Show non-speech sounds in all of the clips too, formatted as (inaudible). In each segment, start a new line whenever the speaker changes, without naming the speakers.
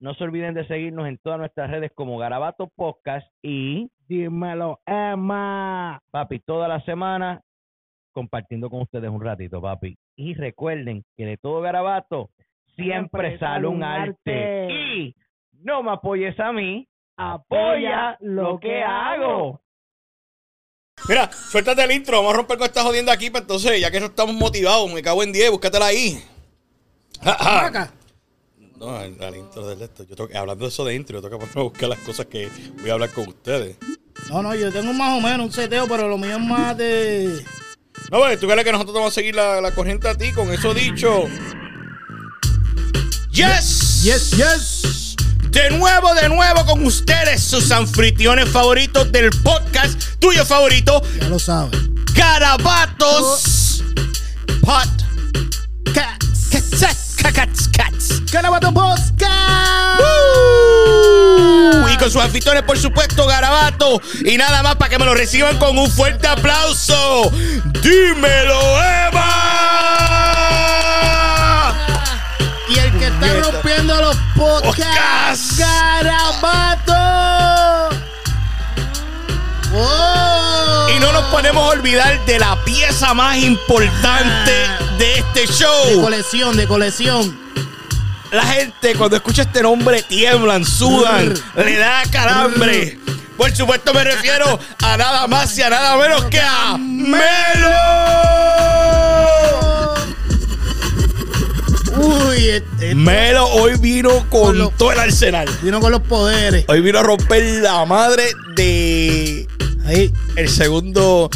no se olviden de seguirnos en todas nuestras redes como Garabato Podcast y
Dímelo, Emma.
papi, toda la semana compartiendo con ustedes un ratito, papi. Y recuerden que de todo garabato siempre, sale un arte. Y no me apoyes a mí, apoya lo que hago.
Mira, suéltate el intro, vamos a romper con esta jodiendo aquí, pues entonces, ya que no estamos motivados, me cago en 10, búscatela ahí. No, el intro del esto. Yo tengo que- hablando de eso de intro, yo tengo que a buscar las cosas que voy a hablar con ustedes.
No, no, yo tengo más o menos un seteo, pero lo mío es más de.
No, pues, tú crees que nosotros vamos a seguir la, la corriente a ti, con eso dicho. Yes,
Yes, yes.
De nuevo, de nuevo con ustedes, sus anfitriones favoritos del podcast, tuyo favorito,
Ya lo sabes.
Garabatos Pot
Cats.
Cats Cats
Garabato Podcast.
Uh, Y con sus anfitriones, por supuesto, Garabato. Y nada más para que me lo reciban con un fuerte aplauso. ¡Dímelo, Eva!
Y el que está
Puñeta.
rompiendo los podcasts.
Podcast.
Garabato. Oh.
Y no nos podemos olvidar de la pieza más importante de este
De
show.
colección, de colección.
La gente cuando escucha este nombre tiemblan, sudan, le da calambre. Por supuesto me refiero a nada más y a nada menos que a Melo.
Uy, este
Melo hoy vino con
Con lo-
todo el arsenal.
vino con los poderes.
Hoy vino a romper la madre de
Ahí.
el segundo.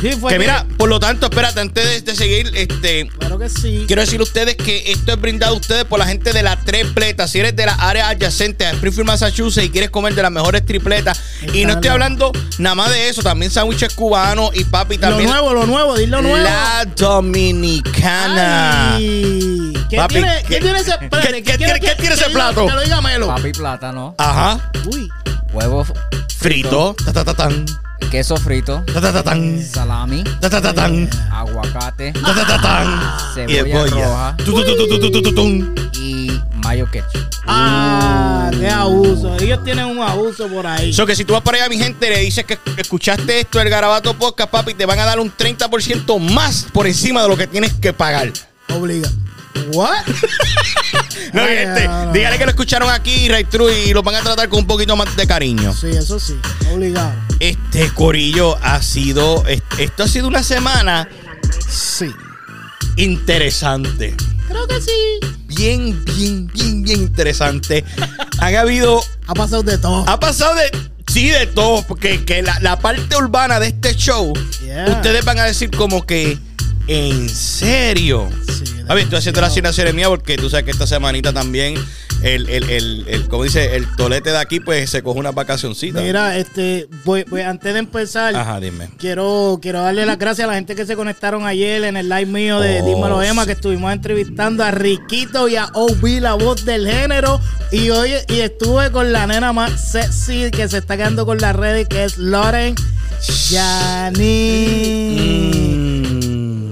Sí, fue
Que mira, por lo tanto, espérate, antes de, de seguir, este,
Claro que sí.
Quiero decirle a ustedes que esto es brindado a ustedes por la gente de la tripleta. Si eres de las áreas adyacentes a Springfield, Massachusetts y quieres comer de las mejores tripletas. Y no estoy hablando nada más de eso, también sándwiches cubanos y papi
Lo
también.
nuevo, lo nuevo, dilo nuevo.
La Dominicana.
Ay, ¿Qué,
Papi,
tiene,
¿qué-
¿qué tiene ese espérate,
qué- qué tiene- qué tiene ese plato?
Que lo diga Melo.
Papi plátano,
Ajá.
Uy.
huevo
Frito. Ta, ta, ta, tan.
queso frito,
Ta, ta, ta, tan.
salami,
Ta, ta, ta, tan.
aguacate
Ta, ta, ta, tan. Y
Cebolla roja. Y mayo ketchup.
Ah, qué abuso. Ellos tienen un abuso por ahí.
So que si tú vas para allá, mi gente, le dices que escuchaste esto del Garabato Podcast, papi, te van a dar un 30% más por encima de lo que tienes que pagar.
Obliga. ¿What? (laughs)
No,
Ay,
gente,
no, no,
dígale que lo escucharon aquí, Ray True, y lo van a tratar con un poquito más de cariño.
Sí, eso sí. Obligado.
Este Corillo ha sido, est- esto ha sido una semana
Sí.
interesante.
Creo que sí.
Bien, bien, bien, bien interesante. Han habido,
Ha pasado de todo.
ha pasado de, sí, de todo, porque que la, la parte urbana de este show,
Yeah.
ustedes van a decir como que, ¿en serio?
Sí,
A ver, estoy haciendo las asignaciones mías porque tú sabes que esta semanita también, el, el, el, el- como dice, el tolete de aquí, pues se coge una vacacioncita.
Mira, este, voy, voy- antes de empezar,
Ajá, dime.
quiero, quiero darle las gracias a la gente que se conectaron ayer en el live mío de
Oh,
Dímelo Emma,
sí.
que estuvimos entrevistando a Riquito y a OB, la voz del género. Y hoy y estuve con la nena más sexy que se está quedando con las redes, que es Lauren Yani.
Mm.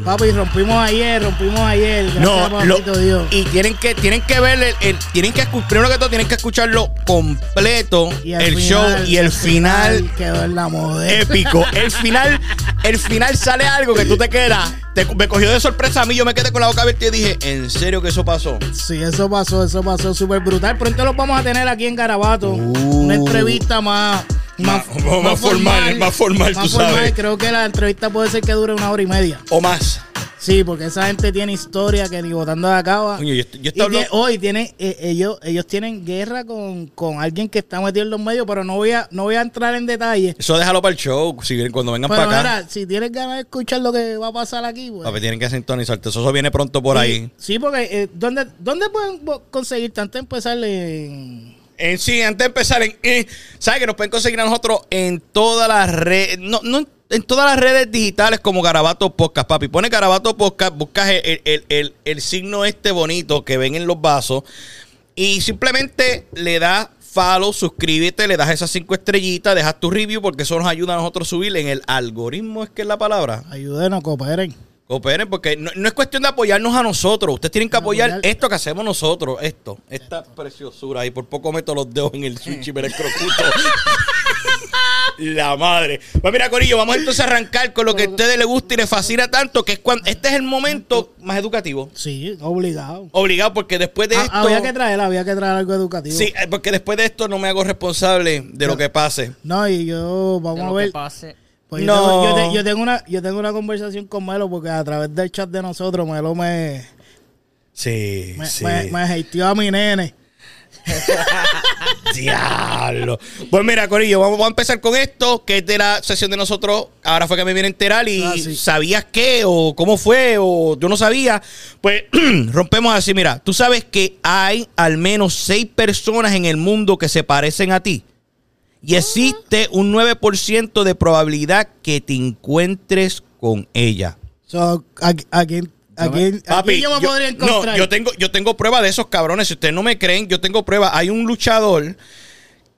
Papi, rompimos ayer, rompimos ayer. Gracias,
No, lo-
Dios.
y tienen que tienen que ver el, el- tienen que primero que todo tienen que escucharlo completo el
final,
show y el final
quedó en la moda.
épico (laughs) el final el final sale algo que tú te quedas te- me cogió de sorpresa a mí yo me quedé con la boca abierta y dije en serio que eso pasó
Sí, eso pasó, eso pasó súper brutal. Pronto los vamos a tener aquí en Garabato. Una entrevista más, más.
Más- más formal, más formal, tú sabes.
Creo que la entrevista puede ser que dure una hora y media.
o más
Sí, porque esa gente tiene historia que ni votando acaba.
Coño, yo, yo
Y
hablando-
hoy tienen, eh, ellos, ellos tienen guerra con, con alguien que está metido en los medios, pero no voy a, no voy a entrar en detalle.
Eso déjalo para el show. Si vienen, cuando vengan
Pero
para acá.
mira, si tienes ganas de escuchar lo que va a pasar aquí, pues.
Papi, tienen que sintonizarte. Eso viene pronto por
Sí,
ahí.
Sí, porque eh, ¿dónde, ¿dónde pueden conseguir tanto empezar en
En sí, antes de empezar, en, eh, ¿sabes que nos pueden conseguir a nosotros en todas las redes? No, no, en todas las redes digitales como Garabato Podcast, papi. Pone Garabato Podcast, buscas el, el- el- el- signo este bonito que ven en los vasos y simplemente le das follow, suscríbete, le das esas cinco estrellitas, dejas tu review porque eso nos ayuda a nosotros subir en el algoritmo, es que es la palabra.
ayúdenos, cooperen?
Cooperen, porque no, no es cuestión de apoyarnos a nosotros. Ustedes tienen que apoyar
Apoyar-
esto que hacemos nosotros. Esto, esta preciosura. Y por poco meto los dedos en el switch y me crocuto. (laughs) La madre. Pues mira, Corillo, vamos entonces a arrancar con lo que a ustedes les gusta y les fascina tanto, que es cuando este es el momento más educativo.
Sí, obligado.
Obligado, porque después de
Ah,
esto.
había que traer, había que traer algo educativo.
Sí, eh, porque después de esto no me hago responsable de lo que pase.
No, y yo,
De
vamos a
lo
ver.
que pase.
Pues yo,
No.
tengo, yo, te- yo tengo una, yo tengo una conversación con Melo porque a través del chat de nosotros Melo me,
Sí,
me,
sí.
me, me hateó a mi nene. (laughs)
Diablo. Pues mira, Corillo, vamos, vamos a empezar con esto, que es de la sesión de nosotros. Ahora fue que me vine a enterar y
Ah, sí.
sabías qué o cómo fue o yo no sabía. Pues (clears throat) rompemos así, mira, tú sabes que hay al menos seis personas en el mundo que se parecen a ti. Y existe un 9% de probabilidad que te encuentres con ella.
So, ¿a, a quién, a
Yo me-
quién- a
Papi,
quién yo me
yo-
podría encontrar?
No, yo tengo, yo tengo prueba de esos cabrones. Si ustedes no me creen, yo tengo prueba. Hay un luchador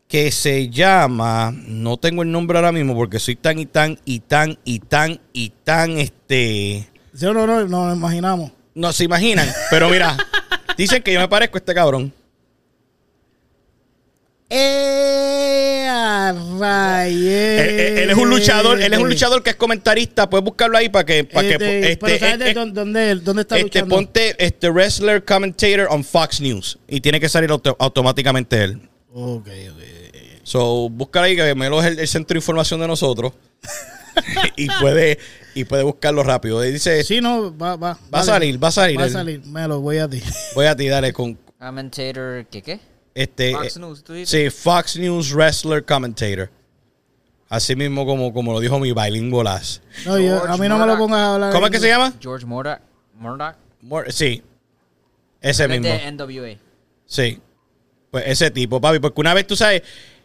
que se llama, no tengo el nombre ahora mismo porque soy tan y tan y tan y tan y tan este.
Sí, no, no, no lo imaginamos.
No se imaginan. Pero mira, (laughs) dicen que yo me parezco a este cabrón.
¡Eh!
Él, él- él es un luchador, él es un luchador que es comentarista. Puedes buscarlo ahí para que, para que
Este,
este,
pero ¿sabes
eh,
de
eh,
dónde, dónde, está
este,
luchando?
ponte este wrestler commentator on Fox News y tiene que salir auto- automáticamente él.
Ok, ok.
So, buscar ahí que Melo es el, el centro de información de nosotros. (laughs) y puede y puede buscarlo rápido. Y dice,
Sí, no, va, va.
Va a salir, va a salir
Va a salir, me lo voy a ti.
voy a ti, dale con
Commentator, ¿qué qué?
Este
Fox
eh,
News, tú dices.
Sí, Fox News Wrestler Commentator. Así mismo como, como lo dijo mi bilingüe
No, yo- a mí no me lo pongas a hablar.
¿Cómo es que se llama?
George Murdoch. Murdoch.
Mor- sí. Ese
Él es
mismo.
de NWA.
Sí. Pues ese tipo, papi. Porque una vez, tú sabes,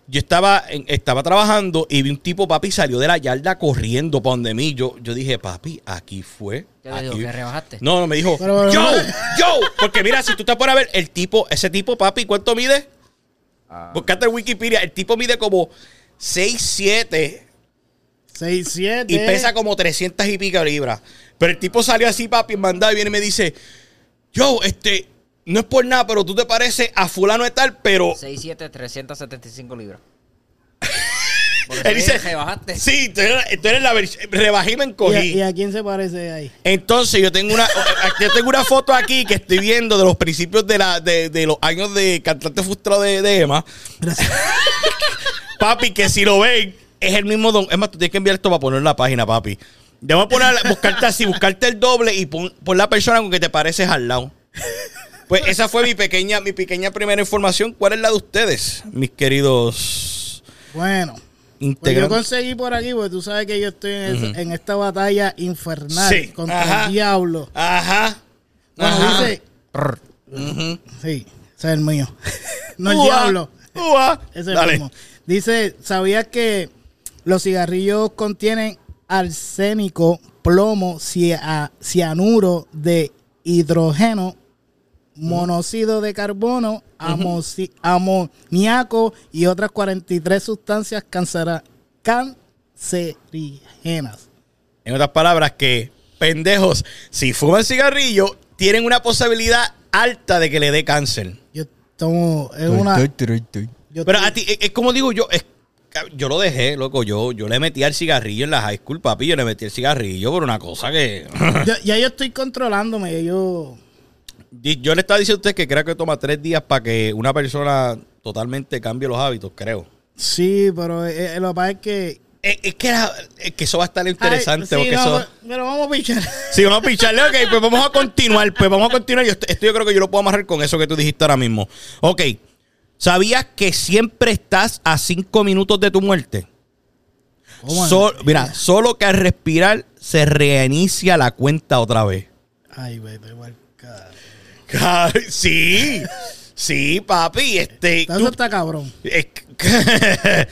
yo estaba, estaba trabajando y vi un tipo, papi, salió de la yarda corriendo para donde mí. Yo, yo dije, papi, aquí fue.
¿Qué
aquí-
¿Que rebajaste?
No, no, me dijo, yo, yo. Porque mira, si tú te pones a ver, el tipo, ese tipo, papi, ¿cuánto mide?
Ah,
Buscate en Wikipedia. El tipo mide como 6'7
6, 7.
y pesa como 300 y pico libras. Pero el tipo salió así, papi, mandado y viene y me dice, yo, este, no es por nada, pero tú te pareces a fulano de tal, pero
6'7", 375 libras. (laughs) Por eso
Él dice,
rebajaste.
sí, tú eres, tú eres la versión, rebajé y me
¿Y a,
encogí.
y a quién se parece ahí?
Entonces yo tengo una (laughs) yo tengo una foto aquí que estoy viendo de los principios de la de, de los años de cantante frustrado de, de Emma. (laughs) papi, que si lo ven, es el mismo don. Es más, tú tienes que enviar esto para poner en la página, papi. Debo poner, buscarte así, buscarte el doble y pon, pon la persona con que te pareces al lado. Pues esa fue mi pequeña, mi pequeña primera información. ¿Cuál es la de ustedes, mis queridos
Bueno, pues yo conseguí por aquí, porque tú sabes que yo estoy en, esta batalla infernal
Sí,
contra
ajá.
el diablo.
Ajá.
Bueno,
Ajá.
dice. Sí, ese es el mío. (laughs) no el diablo.
ua.
Ese es el
Dale.
mismo. Dice, ¿sabías que los cigarrillos contienen arsénico, plomo, cia- cianuro de hidrógeno, monóxido de carbono, amoníaco y otras 43 sustancias cancerígenas?
En otras palabras, que pendejos, si fuman cigarrillo, tienen una posibilidad alta de que le dé cáncer.
Yo tomo, es una...
Pero a ti, es, es como digo yo, es- yo lo dejé, loco. Yo, yo le metí al cigarrillo en la high school, papi. Yo le metí el cigarrillo por una cosa que.
yo- ya yo estoy controlándome, yo...
Yo le estaba diciendo a usted que creo que toma tres días para que una persona totalmente cambie los hábitos, creo.
Sí, pero eh, eh, lo que pasa es que
es, es que, era- es que eso va a estar interesante.
Ay,
porque
sí, no,
eso,
pero- vamos a pichar.
Sí, vamos a picharle. Ok, pues vamos a continuar. Pues vamos a continuar. Yo, esto yo creo que yo lo puedo amarrar con eso que tú dijiste ahora mismo. Ok. ¿Sabías que siempre estás a cinco minutos de tu muerte?
¿Cómo
Sol-
es?
mira, solo que al respirar se reinicia la cuenta otra vez.
Ay, vete, igual.
Sí, sí, papi. Este,
Eso
tú-
está cabrón.
es (laughs)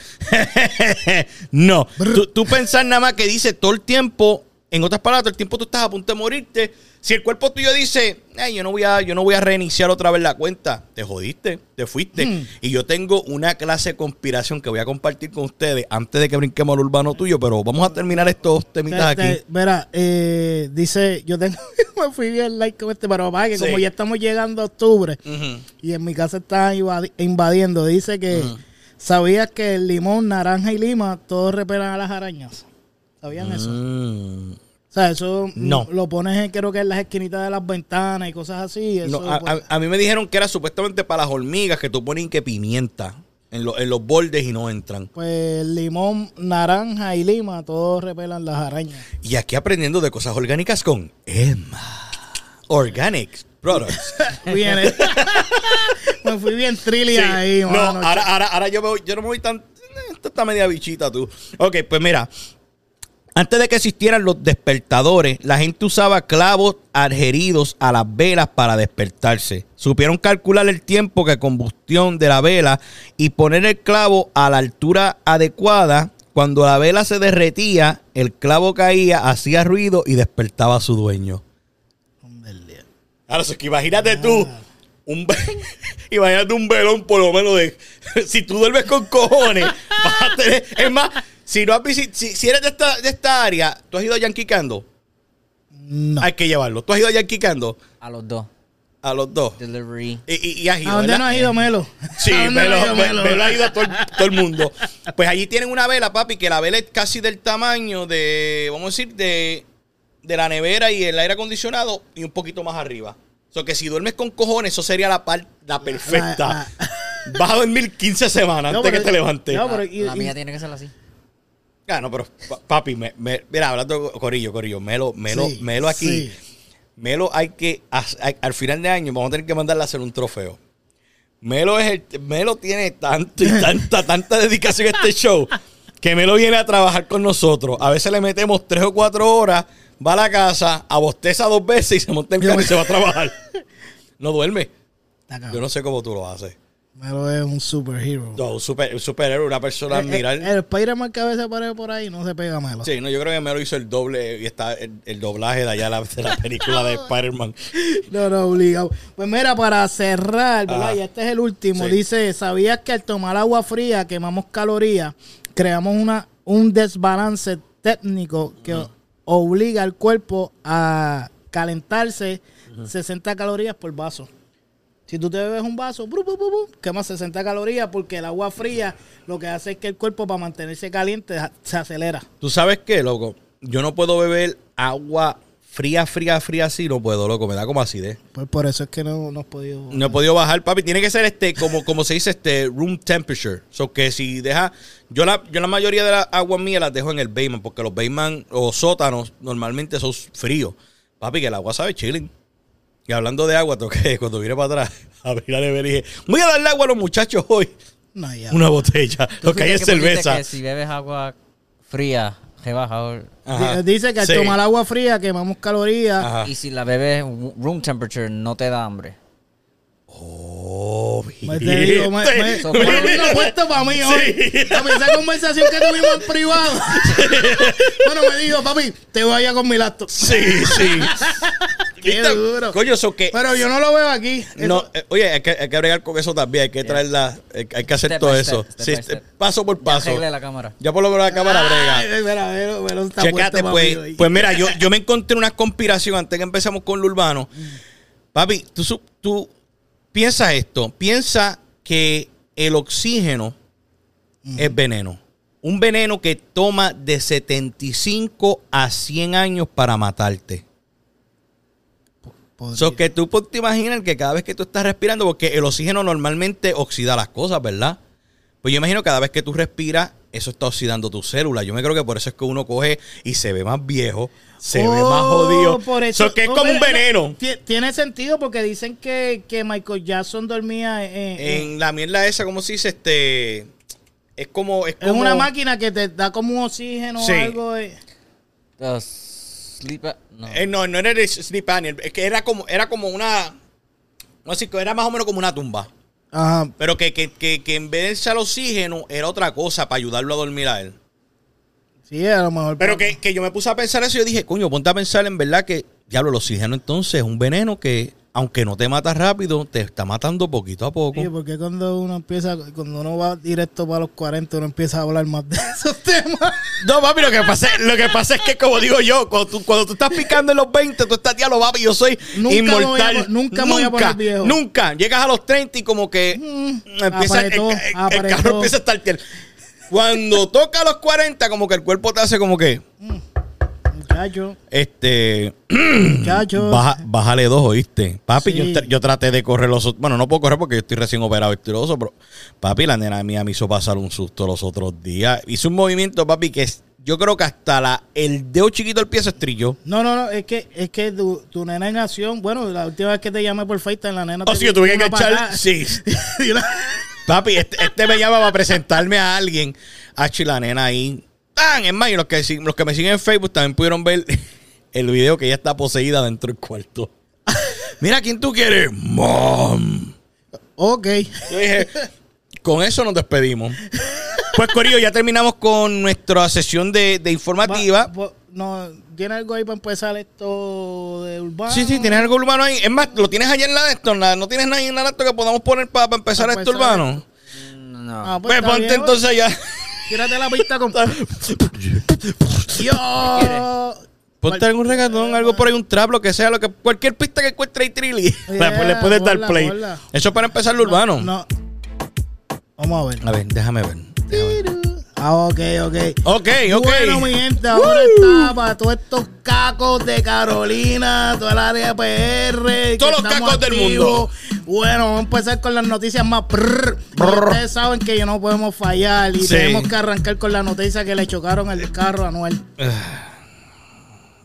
no, tú, tú pensar nada más que dice todo el tiempo, en otras palabras, todo el tiempo tú estás a punto de morirte. Si el cuerpo tuyo dice, "Ay, yo no voy a, yo no voy a reiniciar otra vez la cuenta, te jodiste, te fuiste.
Hmm.
Y yo tengo una clase de conspiración que voy a compartir con ustedes antes de que brinquemos al urbano tuyo, pero vamos a terminar estos temitas
Te-
aquí.
Verá, eh, dice, yo tengo, (laughs) me fui bien like con este, pero papá, que
Sí.
como ya estamos llegando a octubre y en mi casa está invadi- invadiendo, dice que sabías que el limón, naranja y lima, todos repelan a las arañas. ¿Sabían eso? O sea, eso
No.
lo pones creo que en las esquinitas de las ventanas y cosas así. Eso,
No, a,
pues,
a- a mí me dijeron que era supuestamente para las hormigas que tú pones que pimienta en, lo- en los bordes y no entran.
pues limón, naranja y lima, todos repelan las arañas.
Y aquí aprendiendo de cosas orgánicas con Emma. Organics Products. (laughs)
Bien, (laughs) me fui bien trilly
Sí.
ahí,
no,
mano.
ahora, ahora, ahora yo, me voy- yo no me voy tan... Esta está media bichita tú. Ok, pues mira. Antes de que existieran los despertadores, la gente usaba clavos adheridos a las velas para despertarse. Supieron calcular el tiempo de combustión de la vela y poner el clavo a la altura adecuada. Cuando la vela se derretía, el clavo caía, hacía ruido y despertaba a su dueño. Ahora, que imagínate tú, un (laughs) imagínate un velón por lo menos de, (laughs) si tú duermes con cojones, (laughs) vas a tener, es más, si no has visi- si, si eres de esta, de esta área, tú has ido a Yankee Cando,
No.
hay que llevarlo. Tú has ido a Yankee Cando,
A los dos.
a los dos.
Delivery.
Y, y- y has ido,
¿A dónde
¿verdad?
no has ido, Melo? (laughs)
Sí,
¿A dónde no
Melo, Me-
Melo?
Melo ha ido a todo, el- todo el mundo. Pues allí tienen una vela, papi, que la vela es casi del tamaño de, vamos a decir, de, de la nevera y el aire acondicionado y un poquito más arriba. O sea, que si duermes con cojones, eso sería la parte la perfecta. Vas a dormir 15 semanas
No,
antes que te levantes.
no,
La,
pero y-
la mía tiene que ser así.
Ah, no, pero pa- papi, me- me- mira, hablando Corillo, Corillo, Melo, Melo,
Sí,
Melo aquí.
sí.
Melo hay que, al final de año vamos a tener que mandarle a hacer un trofeo. Melo es el, Melo tiene tanto y tanta, (laughs) tanta dedicación a este show que Melo viene a trabajar con nosotros. A veces le metemos tres o cuatro horas, va a la casa, abosteza dos veces y se monta en carro y se va a trabajar. No duerme. Yo no sé cómo tú lo haces.
Melo es un superhero.
No, un, super, un superhéroe, una persona
El,
admirar.
el, el Spider-Man que a veces aparece por ahí no se pega a Melo.
Sí, no, yo creo que Melo hizo el doble y está el, el doblaje de allá la- de la película de (laughs) Spider-Man.
No, no, obligado. Pues mira, para cerrar. Y este es el último.
Sí.
Dice, ¿sabías que al tomar agua fría quemamos calorías? Creamos una, un desbalance técnico que obliga al cuerpo a calentarse 60 calorías por vaso. Si tú te bebes un vaso, bru, bru, bru, quemas 60 calorías porque el agua fría lo que hace es que el cuerpo para mantenerse caliente se acelera.
¿Tú sabes qué, loco? Yo no puedo beber agua fría, fría, fría así, no puedo, loco. Me da como acidez.
Pues por eso es que no, no has podido...
No he podido bajar, papi. Tiene que ser este, como, como se dice, este room temperature. So que si deja. Yo la, yo la mayoría de las aguas mías las dejo en el basement, porque los basement o sótanos normalmente son fríos. Papi, que el agua sabe chilling. Y hablando de agua, (laughs) toqué cuando vine para atrás, (laughs) abrí la nevera y dije, voy a darle agua a los muchachos hoy.
No, ya.
Una botella.
¿Tú
Lo que hay es cerveza.
Que si bebes agua fría, rebaja.
Ajá.
Dice que al
Sí.
tomar agua fría quemamos calorías.
Ajá.
Y si la bebes room temperature, no te da hambre.
Oh,
Me te digo, me, me,
So,
me puesto para mí hoy.
Sí.
Papi, esa conversación que tuvimos en privado. (laughs) bueno, me dijo, papi, te voy a con mi lacto.
Sí, sí.
Qué
¿Viste?
duro.
Coño, eso que.
Pero yo no lo veo aquí. Eso-
No, eh, oye, hay que, hay que bregar con eso también. Hay que traerla. Hay, hay que hacer
Step
todo
by
eso.
step, step
Sí,
by step.
paso por
Ya
paso.
arreglé la cámara.
Ya por lo menos la cámara
Ay,
brega.
Mira, mira, mira, está
Checate,
puesto pa'
pues.
hoy.
Pues mira, yo, yo me encontré una conspiración antes que empezamos con lo urbano. Papi, tú, su- tú piensa esto. Piensa que el oxígeno es veneno. Un veneno que toma de 75 a 100 años para matarte.
Podría.
So que tú te imaginas que cada vez que tú estás respirando, porque el oxígeno normalmente oxida las cosas, ¿verdad? Pues yo imagino que cada vez que tú respiras eso está oxidando tu célula. Yo me creo que por eso es que uno coge y se ve más viejo, se ve
Oh,
más jodido.
por eso-
So que es
oh,
como un veneno.
ti- Tiene sentido porque dicen que, que Michael Jackson dormía en, en-
la mierda esa, ¿cómo se dice? Este. Es como. Es,
es
como,
una máquina que te da como un oxígeno
Sí.
o algo. eh.
The sleep a- no.
Eh, no, no era el sleep apnea, Es que era como, era como una. No sé, que era más o menos como una tumba.
Ajá.
Pero que, que, que, que en vez de echar oxígeno, era otra cosa para ayudarlo a dormir a él.
Sí, a lo mejor.
Pero que, que yo me puse a pensar eso y yo dije, coño, ponte a pensar en verdad que, diablo, el oxígeno entonces es un veneno que, aunque no te mata rápido, te está matando poquito a poco.
Sí, porque cuando uno empieza, cuando uno va directo para los 40, uno empieza a hablar más de (laughs) esos temas.
No, papi, lo que pasa, lo que pasa es que, como digo yo, cuando tú, cuando tú estás picando en los 20, tú estás, diablo, papi, yo soy
Nunca me a
inmortal.
po- nunca me voy a poner viejo.
Nunca. Llegas a los 30 y como que
Mm,
empieza, el, carro empieza a estar Cuando toca los 40, como que el cuerpo te hace como que,
Muchacho,
este,
muchacho. (clears throat)
baja- bájale dos, ¿oíste? Papi,
Sí.
yo, yo traté de correr los otros, bueno, no puedo correr porque yo estoy recién operado y pero papi, la nena mía me hizo pasar un susto los otros días. Hizo un movimiento, papi, que es, yo creo que hasta la, el dedo chiquito del pie se estrelló.
No, no, no, es que, es que tu, tu nena en acción, bueno, la última vez que te llamé por FaceTime, la nena
Oh, sí, yo tuve que echar, sí. (laughs) Papi, este, este me llama para presentarme a alguien. A la nena ahí. ¡Tan! Es más, y los que, los que me siguen en Facebook también pudieron ver (laughs) el video que ella está poseída dentro del cuarto. (laughs) Mira, ¿quién tú quieres? Mom.
Ok.
Yo dije, con eso nos despedimos. Pues, Corillo, ya terminamos con nuestra sesión de, de informativa.
Va- no, ¿Tiene algo ahí para empezar esto de urbano?
Sí, sí, tienes algo urbano ahí. Es más, lo tienes allá en la de esto. en la- no tienes nada en la de esto que podamos poner para empezar
Para
esto
empezar
urbano.
No.
Ah,
Pues
pues
ponte
bien,
entonces allá. (laughs)
Tírate la pista con. Yo.
Ponte algún regatón, algo por ahí, un trap, lo que sea, lo que cualquier pista que encuentre ahí, Trilly.
Yeah, (laughs)
le, le puedes dar play.
ponla.
Eso es para empezar lo urbano.
No. Vamos a ver.
A ver, déjame ver. déjame ver.
Ah, ok, ok.
Ok, ok.
Bueno, mi gente, ahora está para todos estos cacos de Carolina, toda la área PR.
Todos los cacos del mundo.
Bueno, vamos a empezar con las noticias más. prrr.
Prrr.
Ustedes saben que yo no podemos fallar y
Sí.
tenemos que arrancar con la noticia que le chocaron el carro a Noel.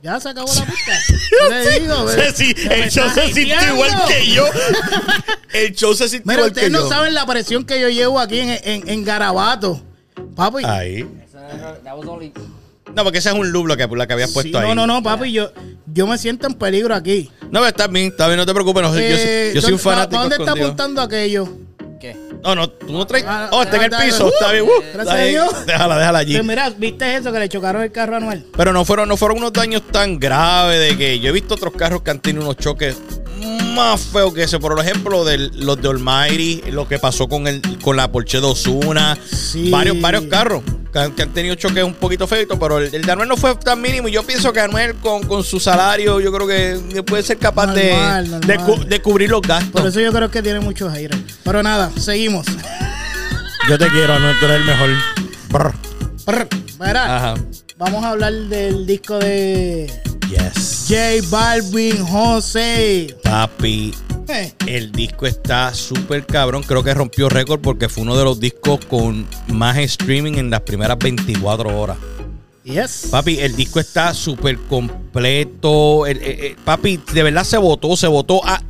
Ya se acabó la pista. (laughs) Le digo.
Sí, el show se sintió igual que yo. El show se sintió igual que
ustedes no
yo.
saben la presión que yo llevo aquí en, en, en Garabato. Papi.
Ahí. No, porque ese es un loop lo que, la que habías
Sí,
puesto ahí.
no, no, no, papi, yo, yo me siento en peligro aquí.
No, pero está bien, está bien, no te preocupes. no, yo-
Eh,
yo, soy un
¿dónde-
fanático.
¿Para dónde está
escondido.
apuntando aquello?
¿Qué?
No, no, tú no traes.
Ah,
Oh, está en el piso.
uh,
Está bien. uh,
gracias
está
a
bien.
Dios.
Déjala, déjala allí.
Pues mira, ¿viste eso que le chocaron el carro a Noel?
Pero no fueron, no fueron unos daños tan graves de que yo he visto otros carros que han tenido unos choques más feos que ese. Por ejemplo, del, los de Almighty, lo que pasó con el, con la Porsche de Ozuna.
Sí.
Varios, varios carros que han, que han tenido choques un poquito feitos, pero el, el de Anuel no fue tan mínimo. Y yo pienso que Anuel con, con su salario, yo creo que puede ser capaz de-
Normal,
de, cu- de cubrir los gastos.
Por eso yo creo que tiene muchos haters. Pero nada, seguimos.
Yo te quiero, Anuel, tú eres el mejor. Brr. Ajá.
vamos a hablar del disco de
Yes.
J Balvin José.
Papi,
Eh,
El disco está súper cabrón. Creo que rompió récord porque fue uno de los discos con más streaming en las primeras 24 horas.
yes.
Papi, el disco está súper completo. El- el- el- papi, de verdad se votó, se votó. a-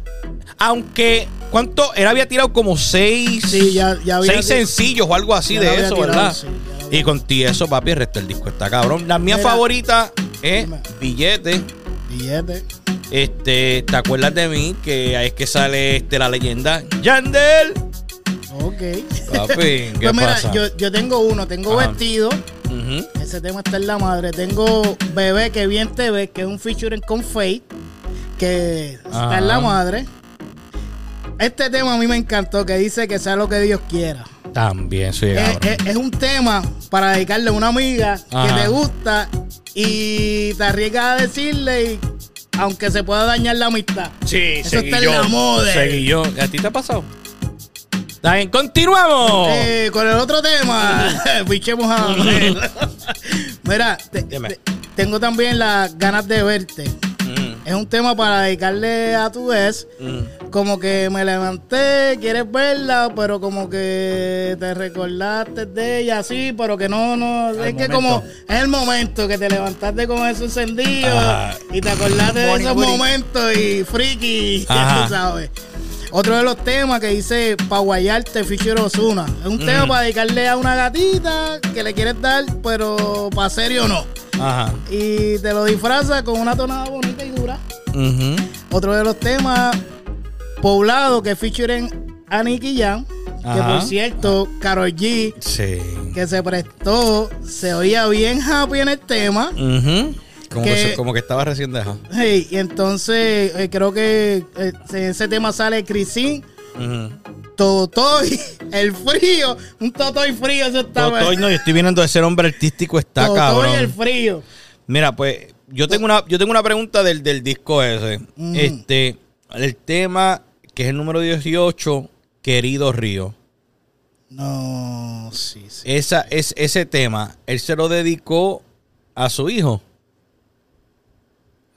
aunque, ¿cuánto? Él había tirado como seis,
Sí, ya- ya había-
seis sencillos o algo así de eso,
tirado,
¿verdad?
sí,
y con ti eso, papi, el resto del disco está cabrón. La mía
Mira.
favorita es
Dime.
Billete.
Billete.
Este, ¿te acuerdas de mí? Que ahí es que sale este, la leyenda. Yandel.
Ok.
Papi, (laughs) ¿qué
pues mira,
pasa?
yo, yo tengo uno, tengo
Ajá.
vestido. Ese tema está en la madre. Tengo Bebé que bien te ve, que es un featuring con Faith, que está en la madre. Este tema a mí me encantó, que dice que sea lo que Dios quiera.
También soy
Es, es- es un tema para dedicarle a una amiga
Ajá.
que te gusta y te arriesgas a decirle, y, aunque se pueda dañar la amistad.
Sí,
Eso
seguí
está en
yo.
la moda.
Seguí yo. ¿A ti te ha pasado? Está bien, continuamos.
Eh, con el otro tema, (laughs) pichemos (laughs) a. Mira, te-
Dime.
te- tengo también las ganas de verte. Es un tema para dedicarle a tu ex.
Mm.
Como que me levanté, quieres verla, pero como que te recordaste de ella, sí, pero que no, no. es que como es el momento que te levantaste con eso encendido
Ajá.
y te acordaste de esos momentos y friki, (laughs)
Ajá.
ya tú sabes. Otro de los temas que dice Pa' guayarte, Fisher Osuna. Es un tema para dedicarle a una gatita que le quieres dar, pero para serio no.
Ajá.
Y te lo disfraza con una tonada bonita y dura.
Ujú.
Otro de los temas, Poblado, que featuren a Nicky Jam. Que
Ajá.
por cierto, Karol G,
Sí.
que se prestó, se oía bien happy en el tema.
Ujú. Como, que como que estaba recién dejado.
Hey, y entonces eh, creo que eh, en ese tema sale Crisin,
Ujú.
Totoy, (laughs) el frío, un Totoy frío, eso está
Totoy, no, yo estoy viendo ese nombre artístico, está
Totoy
cabrón.
el frío.
Mira, pues yo tengo una, yo tengo una pregunta del, del disco ese. Este, el tema que es el número 18, Querido Río.
No, sí, sí.
Esa, es, ese tema, él se lo dedicó a su hijo.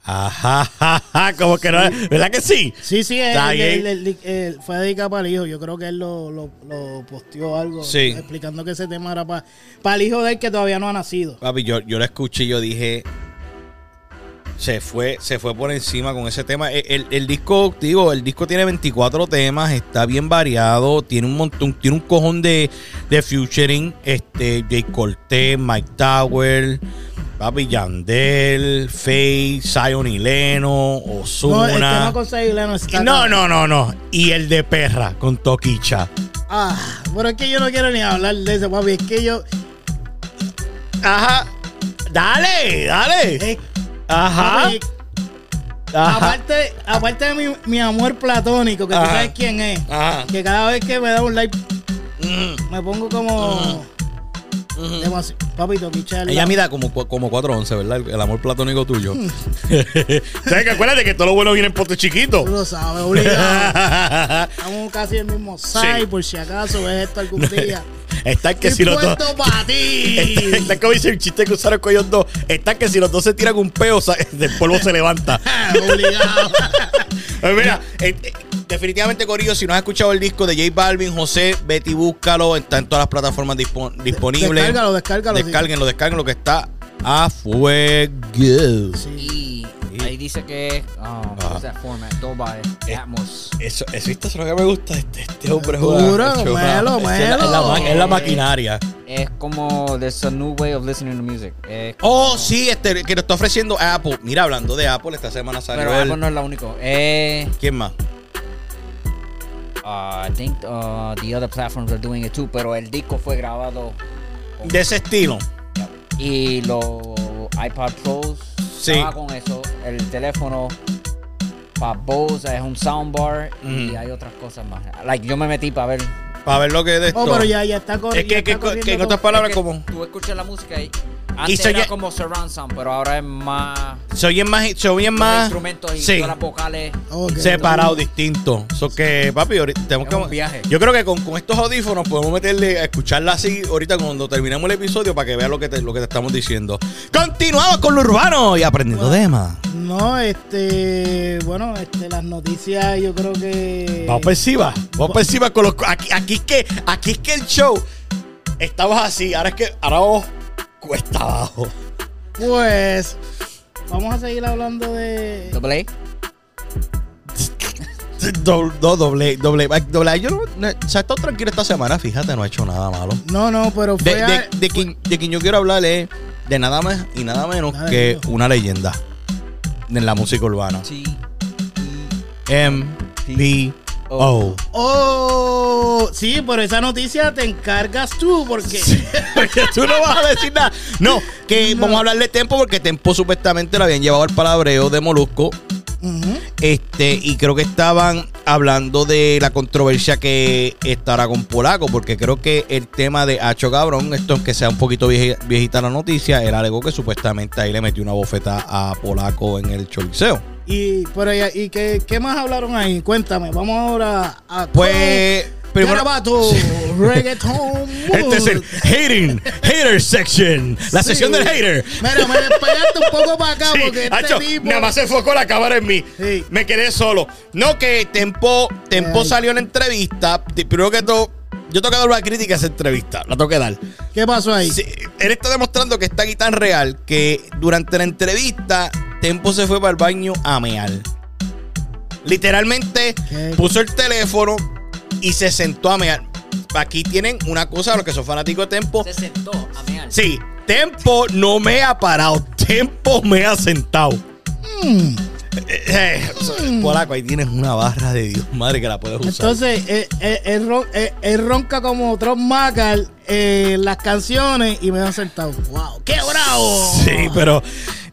Ajá, ajá, como que no, ¿verdad que sí?
Sí, sí, él, fue dedicado para el hijo. Yo creo que él lo, lo, lo posteó algo
Sí.
explicando que ese tema era para, para el hijo de él que todavía no ha nacido.
Papi, yo, yo la escuché y yo dije, se fue, se fue por encima con ese tema. El, el- el disco, digo, el disco tiene 24 temas, está bien variado, tiene un montón, tiene un cojón de, de featuring, este, Jay Cortez, Mike Tower, Papi Yandel, Faye, Zion y Leno,
No, el
Ozuna.
tema con Sailano está.
no, no, no, no. Y el de Perra con Toquicha.
Ah, pero es que yo no quiero ni hablar de eso, papi. Es que yo.
Ajá. Dale, dale. Ajá.
papi,
Ajá.
aparte, aparte de mi, mi amor platónico, que tú sabes quién es,
Ajá.
que cada vez que me da un like
Mm.
me pongo como. Demasi- Papi, Toquicha es
Ella
la-
mida como, como 4'11, ¿verdad? El, el amor platónico tuyo. (laughs) ¿Sabes que acuérdate que todo lo bueno viene en pote chiquito?
Tú lo sabes, obligado. (laughs) Estamos casi el mismo size,
Sí.
por si acaso ves esto algún día. (laughs)
Está que si los dos.
puesto para ti.
Está, está como dice el chiste que usaron con ellos dos. Está que si los dos se tiran un peo, del polvo se levanta.
obligado.
Pues mira, eh, eh, definitivamente, Corillo, si no has escuchado el disco de J Balvin, José, Betty, búscalo. Está en todas las plataformas dispo- disponibles.
Descárgalo, descárgalo. sí.
Descárguenlo, descárguenlo, que está a fuego.
Y ahí dice que um, what's that format? Dolby Atmos.
Eso, eso, esto es lo que me gusta. Este, este hombre macho,
melo,
es la- Es la,
melo.
ma- es la maquinaria.
Es como there's a new way of listening to music. Es
Oh,
como-
sí, este, que nos está ofreciendo Apple. Mira, hablando de Apple, esta semana salió
Pero
el-
Apple no es la única. Eh,
¿Quién más?
Uh, I think uh, the other platforms are doing it too. Pero el disco fue grabado con-
De ese estilo.
y los iPod Pros
Sí.
estaba con eso. El teléfono para Bose es un soundbar y
Ujú.
hay otras cosas más. Like yo me metí para ver.
Para ver lo que es de esto.
Oh, pero ya, ya está corriendo.
es que, que- que en otras palabras,
Es que
como.
tú escuchas la música y
Y
antes
se
era
oye-
como surround sound, pero ahora es más
Se oyen más. Se oyen
los
más.
instrumentos y
Sí.
todas las vocales.
Separado, distinto. So que, papi, ahorita tenemos
Es
que.
un viaje.
Yo creo que con, con estos audífonos podemos meterle a escucharla así ahorita cuando terminemos el episodio para que veas lo que te, lo que te estamos diciendo. Continuamos con lo urbano y aprendiendo de más.
No, este. Bueno, este, las noticias, yo creo que.
Vamos por encima. Vamos por encima con los. Aquí, aquí es que, aquí es que el show. Estabas así. Ahora es que. Ahora vamos cuesta abajo.
Pues. Vamos a seguir hablando de.
Double
Doble, (laughs) no, doble, doble, doble. A, Yo no, no, o sea, he estado tranquilo esta semana, fíjate, no he hecho nada malo.
No, no, pero fue.
De,
a-
de, de quien, de quien yo quiero hablar es de nada más y nada menos que una leyenda en la música urbana.
T.
M P O.
Oh, sí, pero esa noticia te encargas tú, porque. (laughs)
Porque tú no vas a decir nada. No, que
No.
vamos a hablar de Tempo porque Tempo supuestamente lo habían llevado al palabreo de Molusco. Este, y creo que estaban hablando de la controversia que estará con Polaco, porque creo que el tema de Hacho Cabrón, esto aunque sea un poquito vieji- viejita la noticia, él alegó que supuestamente ahí le metió una bofeta a Polaco en el choliseo.
Y, pero, ¿y, y qué, qué más hablaron ahí? Cuéntame, vamos ahora a.
Pues Primero-
reggaeton. (laughs)
Este es el hating, hater section. La
Sí.
sección del hater.
Mira, me despegaste un poco para acá (laughs)
Sí,
porque este
hacho,
tipo.
nada más se enfocó la cámara en mí.
Sí.
Me quedé solo. No, que Tempo, Tempo
Ay.
salió en la entrevista. Primero que todo, yo tengo que dar una crítica a esa entrevista. La tengo que dar.
¿Qué pasó ahí?
Él está demostrando que está aquí tan real que durante la entrevista Tempo se fue para el baño a mear. Literalmente
¿Qué?
puso el teléfono y se sentó a mear. Aquí tienen una cosa, los que son fanáticos de Tempo.
Se sentó a mear.
Sí, Tempo no me ha parado, Tempo me ha sentado.
Mm.
Eh, eh, Polaco, ahí tienes una barra de Dios, madre que la puedes usar.
Entonces, eh, eh, él, ron- eh, él ronca como Trump Macar eh, las canciones y me han sentado. ¡Wow! ¡Qué bravo!
Sí, pero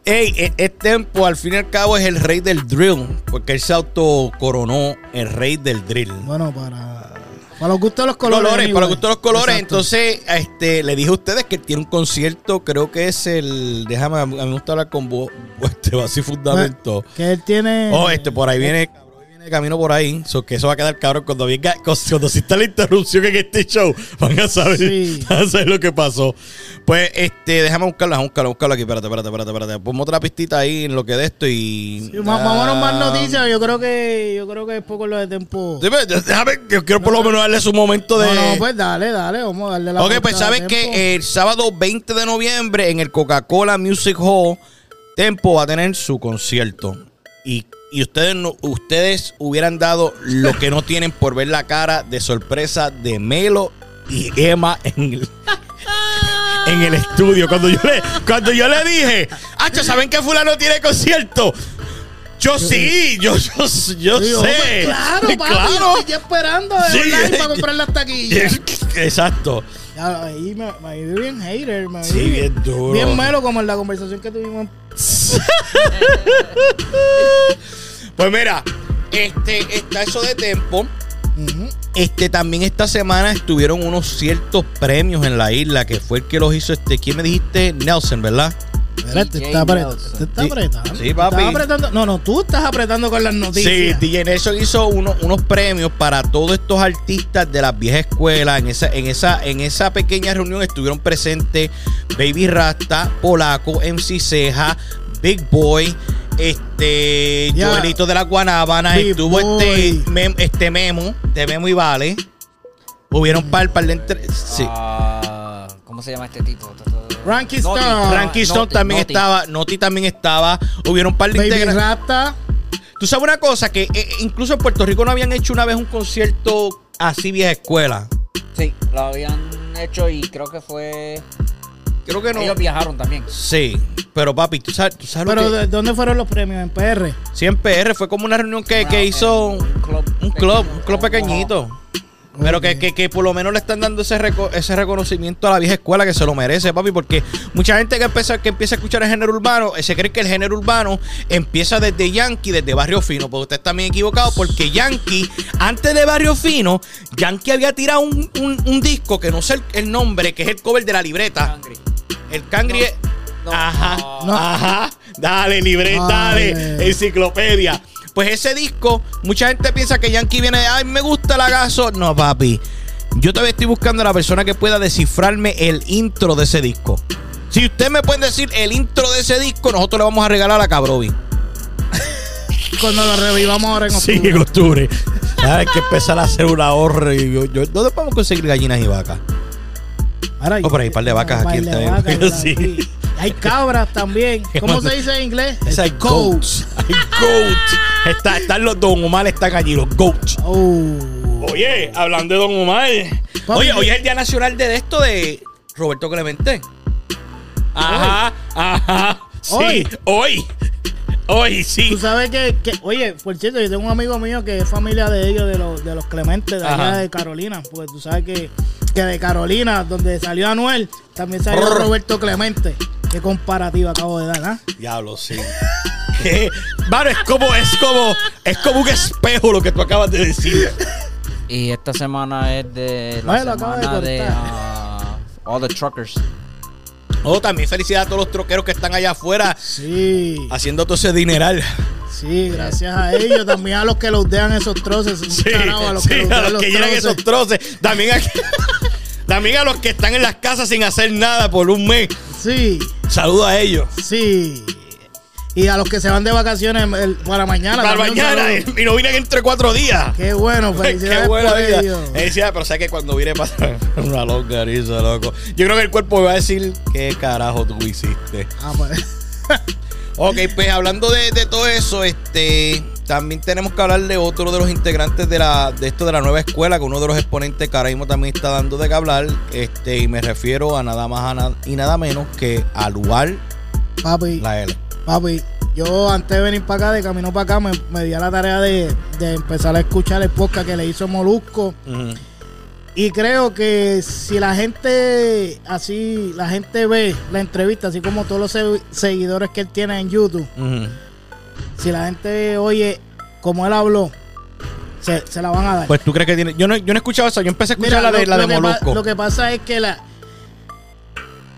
hey, e- es Tempo al fin y al cabo es el rey del drill, porque él se autocoronó el rey del drill.
Bueno, para, para los gustos de los colores.
Para los gustos de los colores.
Exacto.
Entonces, este, le dije a ustedes que tiene un concierto, creo que es el. Déjame, a mí me gusta hablar con vos, (laughs) este, así fundamento.
Que él tiene.
Oh, este, por ahí cabrón, viene de camino por ahí. So, que eso va a quedar cabrón cuando venga, (laughs) cuando exista la interrupción en este show. Van a saber,
Sí. (laughs)
van a saber lo que pasó. Pues, este, déjame buscarlo, déjame buscarlo, buscarlo aquí. Espérate, espérate, espérate, espérate. Ponme otra pistita ahí en lo que de esto y.
Sí, má- Vámonos más
Ah.
noticias. Yo creo que yo creo que es poco lo de tiempo.
Sí, pero Déjame, yo quiero por lo menos darle su momento de.
No, no, pues dale, dale, vamos a darle la
Ok, pues sabes que el sábado 20 de noviembre en el Coca-Cola Music Hall, Tempo va a tener su concierto. Y, ustedes, no, ustedes hubieran dado lo que no tienen por ver la cara de sorpresa de Melo y Emma en el, (laughs) en el estudio. Cuando yo le, cuando yo le dije, Hacho, ¿saben que fulano tiene concierto? Yo sí, yo, yo, yo
Sí,
sé.
hombre, claro, papi,
claro.
yo estoy esperando de
Sí,
para comprar las taquillas. (laughs)
Exacto.
Ahí me, me vi bien hater, me
Sí,
vi
bien duro.
Bien melo como en la conversación que tuvimos. (laughs)
Pues mira, este, está eso de tempo.
Ujú.
Este, también esta semana estuvieron unos ciertos premios en la isla, que fue el que los hizo este. ¿Quién me dijiste? Nelson, ¿verdad?
Te está, te
Sí.
apretando.
Sí,
Te
papi.
estás apretando. No, no, tú estás apretando con las
Sí,
noticias.
DJ Nelson hizo uno- unos premios para todos estos artistas de las viejas escuelas. En esa, en esa, en esa pequeña reunión estuvieron presentes Baby Rasta, Polaco, MC Ceja, Big Boy, este. Joelito de la Guanábana,
Big
estuvo
Boy.
este, Mem- este Memo, de Memo y Vale. Hubieron par, par de entre- sí.
Ah, ¿Cómo se llama este tipo? Noti.
Star.
Ranky Stone también
Noti.
estaba, Noti también estaba, hubieron par de
Baby
integrantes.
Rasta.
Tú sabes una cosa, que eh, incluso en Puerto Rico no habían hecho una vez un concierto así vieja escuela.
Sí, lo habían hecho y creo que fue.
Creo que no.
Ellos viajaron también.
Sí, pero papi, tú sabes, tú sabes
Pero
lo que...
¿de dónde fueron los premios? En PR.
Sí, en PR fue como una reunión que, que hizo
un club
un
pequeño,
club, un club pequeñito. Pero que, que, que por lo menos le están dando ese, reco- ese reconocimiento a la vieja escuela que se lo merece, papi, porque mucha gente que empieza, que empieza a escuchar el género urbano, eh, se cree que el género urbano empieza desde Yankee, desde Barrio Fino, porque usted está bien equivocado, porque Yankee, antes de Barrio Fino, Yankee había tirado un, un- un disco que no sé el, el nombre, que es el cover de la libreta.
Cangri.
El Cangri. es-
No,
ajá,
no.
ajá. Dale, libreta, dale. Enciclopedia. Pues ese disco, mucha gente piensa que Yankee viene de, ay, me gusta la gaso. No, papi. Yo todavía estoy buscando a la persona que pueda descifrarme el intro de ese disco. Si usted me puede decir el intro de ese disco, nosotros le vamos a regalar a Cabrovi. (laughs)
Cuando lo revivamos ahora en
Sí,
octubre.
en octubre. Ahora hay que empezar a hacer un ahorro. Y yo, yo- ¿Dónde podemos conseguir gallinas y vacas?
Ahora,
Oh, pero hay un par de vacas aquí (laughs)
¿verdad?
Sí.
Hay cabras también. (laughs) ¿Cómo se dice en inglés?
Esa hay goats. Hay goats. Está, están los Don Omar, están allí, los goats.
Oh.
Oye, hablando de Don Omar. Oye, hoy es el Día Nacional de esto de Roberto Clemente. Ajá, ajá. Sí,
Hoy.
hoy. Hoy, sí.
Tú sabes que, que- oye, por cierto, yo tengo un amigo mío que es familia de ellos, de los, de los Clementes, de allá
Ajá.
de Carolina. Porque tú sabes que, que de Carolina, donde salió Anuel, también salió
Brr.
Roberto Clemente. Qué comparativa acabo de dar, ¿ah?
Diablo, sí. (laughs) ¿Qué? Mano, es como, es como, es como un espejo lo que tú acabas de decir.
Y esta semana es de la
Ay,
semana de, ah, All the Truckers.
Oh, también felicidades a todos los troqueros que están allá afuera
Sí.
haciendo todo ese dineral.
Sí, gracias a ellos. También a los que los dejan esos troces. Un
Sí,
carajo a los
sí,
que, los
a los que llenan esos troces. También a, (laughs) también a los que están en las casas sin hacer nada por un mes.
Sí,
Saludo a ellos.
sí. Y a los que se van de vacaciones el- para mañana.
Para mañana y no vienen entre cuatro días.
Qué bueno, (laughs) felicidades
Qué
ellos.
Felicidades, pero sabes que cuando viene pasar (laughs) una longaniza, loco. Yo creo que el cuerpo me va a decir, ¿qué carajo tú hiciste?
Ah, pues. (laughs)
Ok, pues hablando de, de todo eso, este también tenemos que hablar de otro de los integrantes de la de esto de la nueva escuela, que uno de los exponentes que ahora mismo también está dando de qué hablar, este, y me refiero a nada más a na- y nada menos que a Luar
Papi,
la L.
papi, yo antes de venir para acá, de camino para acá, me, me di a la tarea de, de empezar a escuchar el podcast que le hizo Molusco. Y creo que si la gente así, la gente ve la entrevista, así como todos los se- seguidores que él tiene en YouTube, si la gente oye como él habló, se, se la van a dar.
Pues tú crees que tiene. Yo no, yo no he escuchado eso, yo empecé a escuchar la de,
lo-
la
lo
de
que pa-
Molusco.
lo que pasa es que la,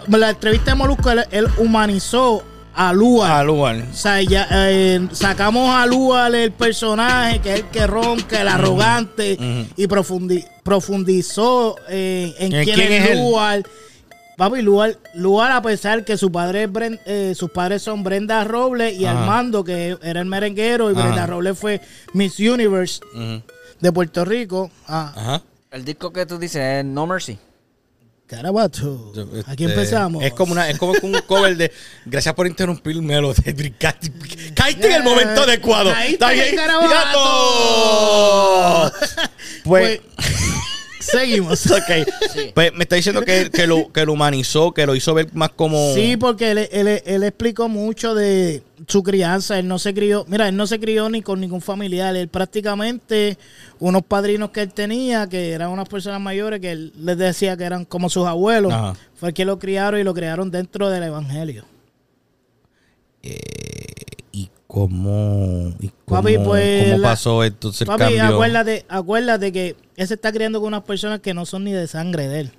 la entrevista de Molusco, él, él humanizó a Lua.
Luar.
O sea, ya, eh, sacamos a Lual el personaje, que es el que ronca, el arrogante, y profundi- profundizó eh, en
¿En
quién,
quién
es
es?
Lual. Papi, Lual, Lual, a pesar que su padre es Bren- eh, sus padres son Brenda Robles y
Ajá.
Armando, que era el merenguero, y
Ajá.
Brenda Robles fue Miss Universe de Puerto Rico. Ah,
Ajá.
El disco que tú dices es No Mercy.
Carabato. Aquí
Este,
empezamos.
Es como una, es como un cover de Gracias por interrumpirme, lo de brincaste. Caíste en el momento adecuado.
Caíste
Está bien.
garabato.
¡Gato! (laughs) Pues,
Seguimos. (laughs)
ok. Pues me está diciendo que, que lo, que lo humanizó, que lo hizo ver más como.
Sí, porque él, él- él explicó mucho de su crianza. Él no se crió, mira, él no se crió ni con ningún familiar. Él prácticamente, unos padrinos que él tenía, que eran unas personas mayores, que él les decía que eran como sus abuelos,
Ajá.
fue el que lo criaron y lo criaron dentro del evangelio.
¿Y cómo, y cómo,
Papi, pues,
cómo
la-
pasó entonces el
Papi,
cambio?
acuérdate, acuérdate que él se está criando con unas personas que no son ni de sangre de él.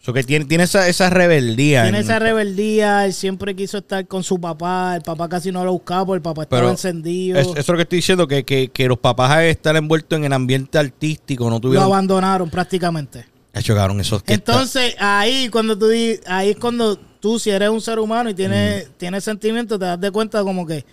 O sea, que tiene, tiene esa, esa rebeldía.
Tiene
en-
esa rebeldía, él siempre quiso estar con su papá, el papá casi no lo buscaba porque el papá estaba
Pero
encendido.
es- eso es lo que estoy diciendo, que, que, que los papás al estar envueltos en el ambiente artístico no
lo
tuvieron...
abandonaron prácticamente.
Ya chocaron esos que
Entonces, ahí cuando tú ahí es cuando tú, si eres un ser humano y tienes, tienes sentimientos, te das de cuenta como que,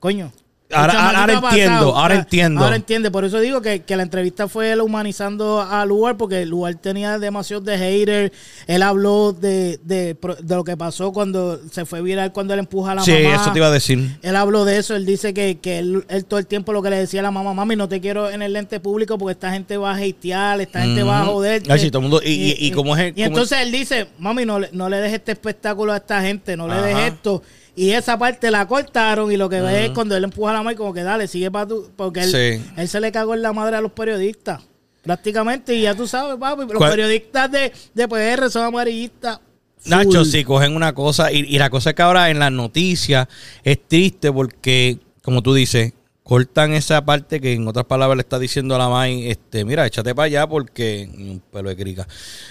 coño.
Ahora- entiendo, ahora
Ah,
entiendo.
Ahora entiende. Por eso digo que, que la entrevista fue él humanizando a Lugar, porque Lugar tenía demasiados de hater. Él habló de, de, de lo que pasó cuando se fue viral, cuando él empuja a la
Sí,
mamá.
eso te iba a decir.
Él habló de eso, él dice que, que él, él todo el tiempo lo que le decía a la mamá, mami, no te quiero en el lente público porque esta gente va a hatear, esta gente va a joder.
Ay, sí, todo el mundo- y- y- y cómo es
Y
cómo-
entonces él dice, mami, no, le- no le dejes este espectáculo a esta gente, no le dejes esto. Y esa parte la cortaron y lo que ve es cuando él empuja la mamá y como que dale, sigue para tu... Porque él,
Sí.
él se le cagó en la madre a los periodistas, prácticamente. Y ya tú sabes, papi, los
¿Cuál-
periodistas de, de PR son amarillistas.
Nacho, si cogen una cosa, y, y la cosa es que ahora en las noticias es triste porque, como tú dices, cortan esa parte que en otras palabras le está diciendo a la May, este, mira, échate para allá porque un pelo de crica.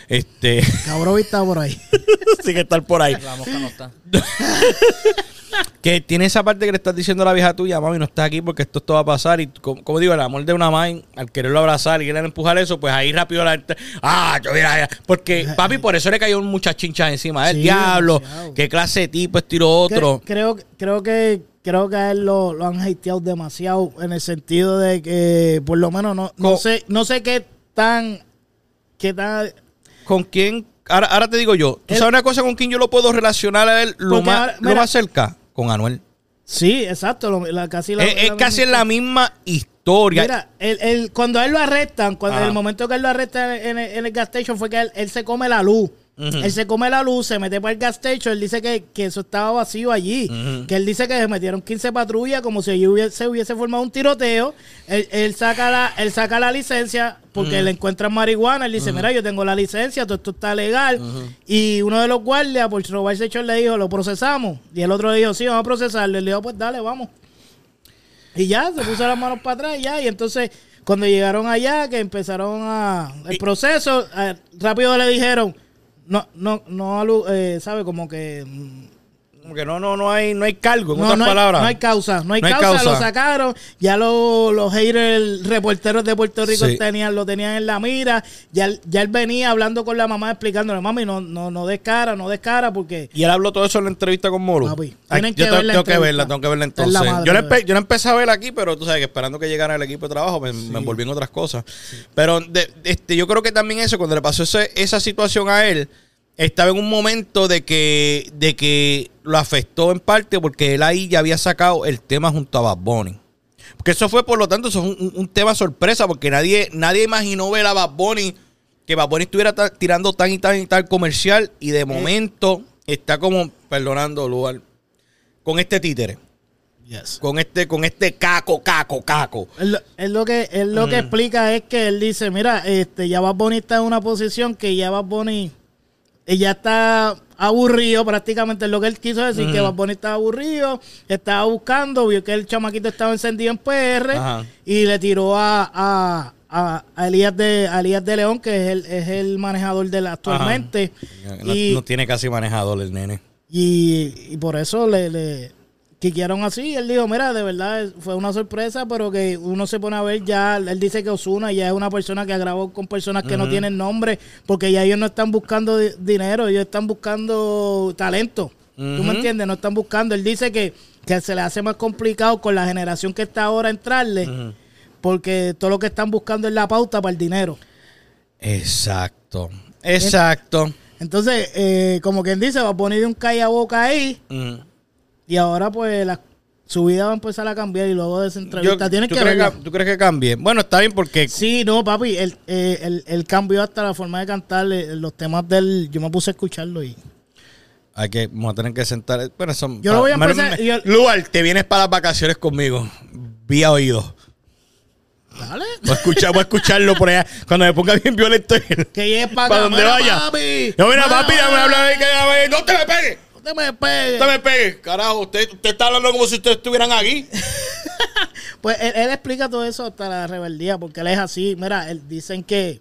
Este, (laughs)
Cabrón está por ahí. (laughs)
sigue estar por ahí.
La mosca no está. (laughs)
Que tiene esa parte que le estás diciendo a la vieja tuya, mami, no estás aquí porque esto, esto va a pasar. Y como, como digo, el amor de una mãe, al quererlo abrazar y querer empujar eso, pues ahí rápido la gente, ah, yo mira, porque papi, por eso le cayó muchas chinchas encima. El
Sí,
diablo,
demasiado.
qué clase de tipo, estilo otro.
Cre- Creo, creo que creo que a él lo, lo han hateado demasiado en el sentido de que por lo menos no, no sé no sé qué tan qué tan
¿Con quién? Ahora, ahora te digo yo, ¿tú
Él-
sabes una cosa con quién yo lo puedo relacionar a él lo, más,
ahora-
lo más cerca? Con Anuel.
sí exacto lo- la- casi la-
es es
la
casi
misma-
la misma historia.
Mira, él, él- cuando a él lo arrestan, cuando el momento que él lo arrestan en, el- en el gas station fue que él, él se come la luz. Él se come la luz, se mete para el gas station, él dice que, que eso estaba vacío allí. Que él dice que se metieron 15 patrullas como si allí hubiese, se hubiese formado un tiroteo. Él, él saca la, él saca la licencia porque le encuentran marihuana. Él dice, mira, yo tengo la licencia, todo esto está legal. Y uno de los guardias, por robarse hecho, le dijo, lo procesamos. Y el otro le dijo, sí, vamos a procesarlo. Él le dijo, pues dale, vamos. Y ya, se puso las manos para atrás y ya. Y entonces, cuando llegaron allá, que empezaron a el proceso, eh, rápido le dijeron, no, no, no, eh, sabe, como que mm,
como que no, no, no hay, no hay cargo, en
No,
otras
no hay,
palabras.
no hay causa, no hay,
No hay
causa,
causa.
lo sacaron, ya lo- los haters, reporteros de Puerto Rico
Sí.
tenían, lo tenían en la mira, ya, él- ya él venía hablando con la mamá explicándole, mami, no, no, no des cara, no des cara, porque
Y él habló todo eso en la entrevista con Molo.
Papi,
Ay, yo
que
tengo, tengo que verla, tengo que verla entonces.
madre,
yo, la empe- yo la empecé a ver aquí, pero tú sabes que esperando que llegara el equipo de trabajo me, me envolví en otras cosas. Pero de- este, yo creo que también eso, cuando le pasó ese- esa situación a él, estaba en un momento de que, de que lo afectó en parte porque él ahí ya había sacado el tema junto a Bad Bunny. Porque eso fue, por lo tanto, eso es un, un- tema sorpresa, porque nadie, nadie imaginó ver a Bad Bunny, que Bad Bunny estuviera tirando tan y tan y tan comercial, y de momento está como, perdonando lugar, con este títere,
Yes.
con este, con este caco, caco, caco.
Él, lo- él lo que él lo que
Mm.
explica es que él dice, mira, este ya Bad Bunny está en una posición que ya Bad Bunny ya está aburrido prácticamente es lo que él quiso decir, que Bad Bunny estaba aburrido, estaba buscando, vio que el chamaquito estaba encendido en PR
Ajá.
y le tiró a, a, a- a Elías de a Elías de León, que es el, es el manejador de la actualmente.
No,
Y,
no tiene casi manejador el nene.
y, y por eso le, le quiquearon así. Él dijo, mira, de verdad fue una sorpresa, pero que uno se pone a ver ya, él dice que Osuna ya es una persona que grabó con personas que no tienen nombre, porque ya ellos no están buscando di- dinero, ellos están buscando talento. ¿Tú me entiendes? No están buscando. Él dice que, que se le hace más complicado con la generación que está ahora entrarle, porque todo lo que están buscando es la pauta para el dinero.
Exacto. Exacto.
Entonces, eh, como quien dice, va a poner un calla boca ahí. Y ahora pues la, su vida va a empezar a cambiar y luego de esa entrevista tienes
¿tú
que
crees
verla.
¿Tú crees que cambie? Bueno, está bien porque
Sí, no, papi, él, eh, él- él cambió hasta la forma de cantar eh, los temas del... Yo me puse a escucharlo y...
hay que, vamos a tener que sentar. Bueno, son,
Yo lo voy a empezar-
me-
yo-
Lugar, te vienes para las vacaciones conmigo. Vía oído.
Dale.
Voy a, escuchar, voy a escucharlo por allá. Cuando me ponga bien violento.
Que llegues para
Para donde vaya.
papi.
No, mira, papi, dame que no te me pegues.
No te me pegues.
No te me pegues. Carajo, usted, usted está hablando como si ustedes estuvieran aquí. (laughs)
Pues él, él explica todo eso hasta la rebeldía, porque él es así. Mira, él, dicen que,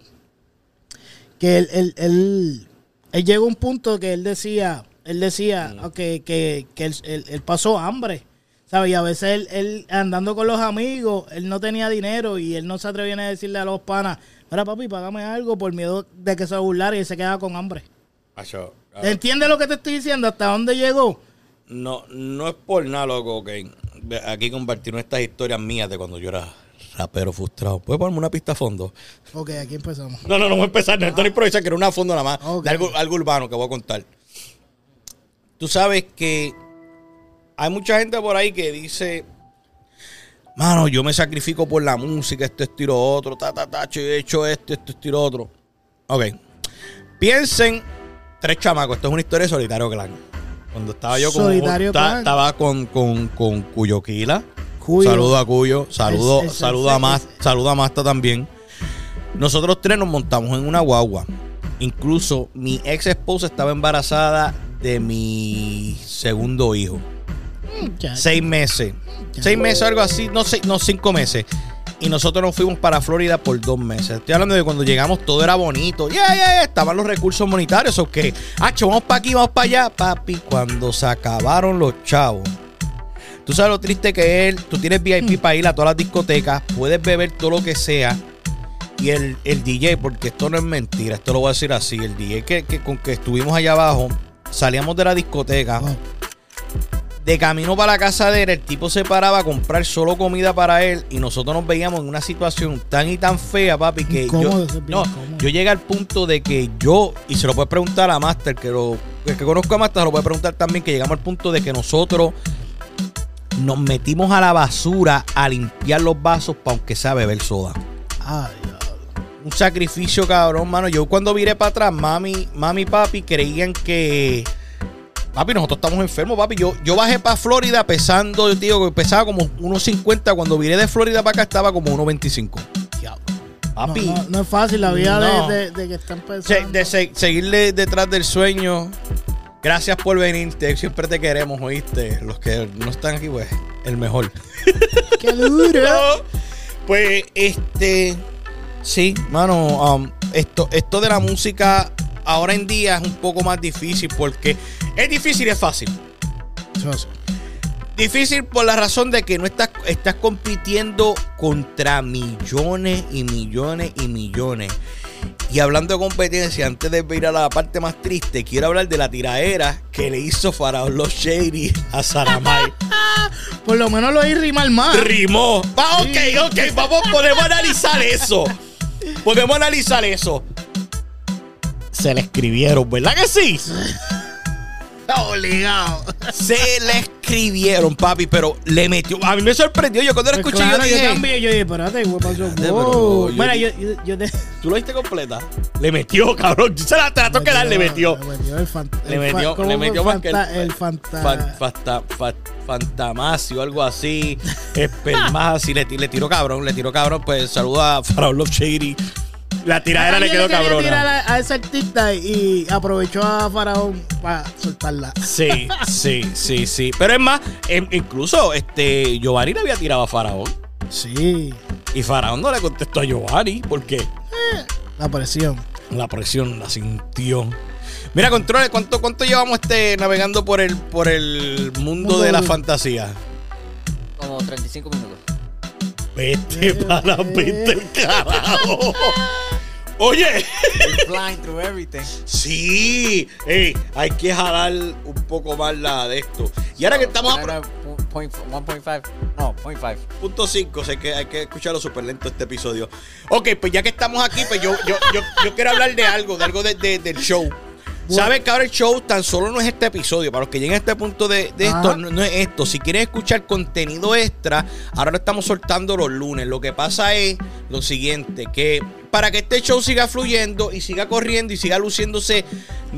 que él, él, él, él llegó a un punto que él decía, él decía que, que, que él, pasó hambre. ¿Sabes? Y a veces él, él andando con los amigos, él no tenía dinero y él no se atrevía a decirle a los panas, mira papi, págame algo por miedo de que se burlara y él se quedaba con hambre.
Acho,
¿Entiendes lo que te estoy diciendo? ¿Hasta dónde llegó?
No, no es por nada, loco, ok. Ve, Aquí compartieron estas historias mías de cuando yo era rapero frustrado. ¿Puedes ponerme una pista a fondo?
Ok, aquí empezamos.
No, no, no voy a empezar. No, esto no improvisar, que era una a fondo nada más. De algo, algo urbano que voy a contar. Tú sabes que hay mucha gente por ahí que dice, mano, yo me sacrifico por la música, esto, lo otro, ta, ta, ta, yo he hecho esto, esto, lo otro. Ok. Piensen, tres chamacos, esto es una historia de Solitario Clan. Cuando estaba yo con...
Solitario
ta-
Clan.
Estaba con, con, con Cuyo Quila.
Cuyo.
Saludo a Cuyo, saludo,
Es- es-
saludo
es-
a Mas, saludo a Masta también. Nosotros tres nos montamos en una guagua. Incluso mi ex esposa estaba embarazada de mi segundo hijo.
Muchacho.
Seis meses. Seis meses, algo así. No, seis, no cinco meses. Y nosotros nos fuimos para Florida por dos meses. Estoy hablando de cuando llegamos todo era bonito. Ya, ya, ya. Estaban los recursos monetarios. Ok. Hacho, vamos para aquí, vamos para allá. Papi, cuando se acabaron los chavos. Tú sabes lo triste que es. Tú tienes VIP para ir a todas las discotecas. Puedes beber todo lo que sea. Y el, el DJ, porque esto no es mentira, esto lo voy a decir así. El DJ que, que con que estuvimos allá abajo, salíamos de la discoteca.
Wow.
De camino para la casa de él, el tipo se paraba a comprar solo comida para él y nosotros nos veíamos en una situación tan y tan fea, papi, que yo, no, yo llegué al punto de que yo, y se lo puedes preguntar a Master, que lo el que conozco a Master, lo puede preguntar también, que llegamos al punto de que nosotros nos metimos a la basura a limpiar los vasos para aunque sea beber soda
Ay,
un sacrificio, cabrón, mano. Yo cuando viré para atrás, mami, mami y papi creían que. Papi, nosotros estamos enfermos, papi. Yo, yo bajé para Florida pesando, yo digo que pesaba como 1.50. Cuando viré de Florida para acá estaba como 1.25. Papi,
No, no- no es fácil la vida
No.
de, de- de que están pensando.
de se- seguirle detrás del sueño. Gracias por venir. te- siempre te queremos, oíste. Los que no están aquí, pues, el mejor. (laughs)
¡Qué duro!
Pues, este. Sí, mano. um, esto, esto de la música ahora en día es un poco más difícil porque es difícil y es fácil. Difícil por la razón de que no estás, estás compitiendo contra millones y millones y millones. Y hablando de competencia, antes de ir a la parte más triste, quiero hablar de la tiraera que le hizo Faraón Los Shady a Saramay. (laughs)
Por lo menos lo oí rimar más.
Rimó. Va, ok, ok, vamos, podemos analizar eso. Podemos analizar eso. Se le escribieron, ¿verdad que sí?
Obligado.
Se le escribieron, papi, pero le metió. A mí me sorprendió. Yo cuando lo
Pues
escuché,
claro,
yo
yo
dije.
también, yo dije, espérate, ¿qué pasó? Wow.
yo
yo, yo, yo te-
¿Tú lo viste completa? Le metió, cabrón. Se la trató que dar, le metió.
Le metió el
Le metió,
¿cómo
le metió más que el,
Fanta- el fanta-
fan- fanta- fa- Fantamasio, algo así. (laughs) Espermazi, le, ti- le tiró cabrón, le tiró cabrón. Pues saluda a Faraón Love Shady. La tiradera le quedó cabrona.
tirar a, a ese artista y aprovechó a Faraón para soltarla.
Sí, sí, sí, sí. Pero es más, em- incluso este Giovanni le había tirado a Faraón.
Sí,
Y Faraón no le contestó a Giovanni porque
la presión.
la presión la sintió. Mira, controle, ¿cuánto, cuánto llevamos este navegando por el, por el mundo de la fantasía?
Como 35 minutos.
Vete para vete el carajo. (laughs) Oye,
flying through everything.
sí, hay que jalar un poco más la de esto. Y ahora que estamos a
Ahora, point- 1.5. No, 0.5.
punto 5, sé que hay que escucharlo súper lento este episodio. Ok, pues ya que estamos aquí, pues yo, yo, yo, yo quiero hablar de algo, de algo de- de- del show. ¿Sabes que ahora el show tan solo no es este episodio? Para los que lleguen a este punto de, de esto, no, no es esto. Si quieren escuchar contenido extra, ahora lo estamos soltando los lunes. Lo que pasa es lo siguiente, que para que este show siga fluyendo y siga corriendo y siga luciéndose,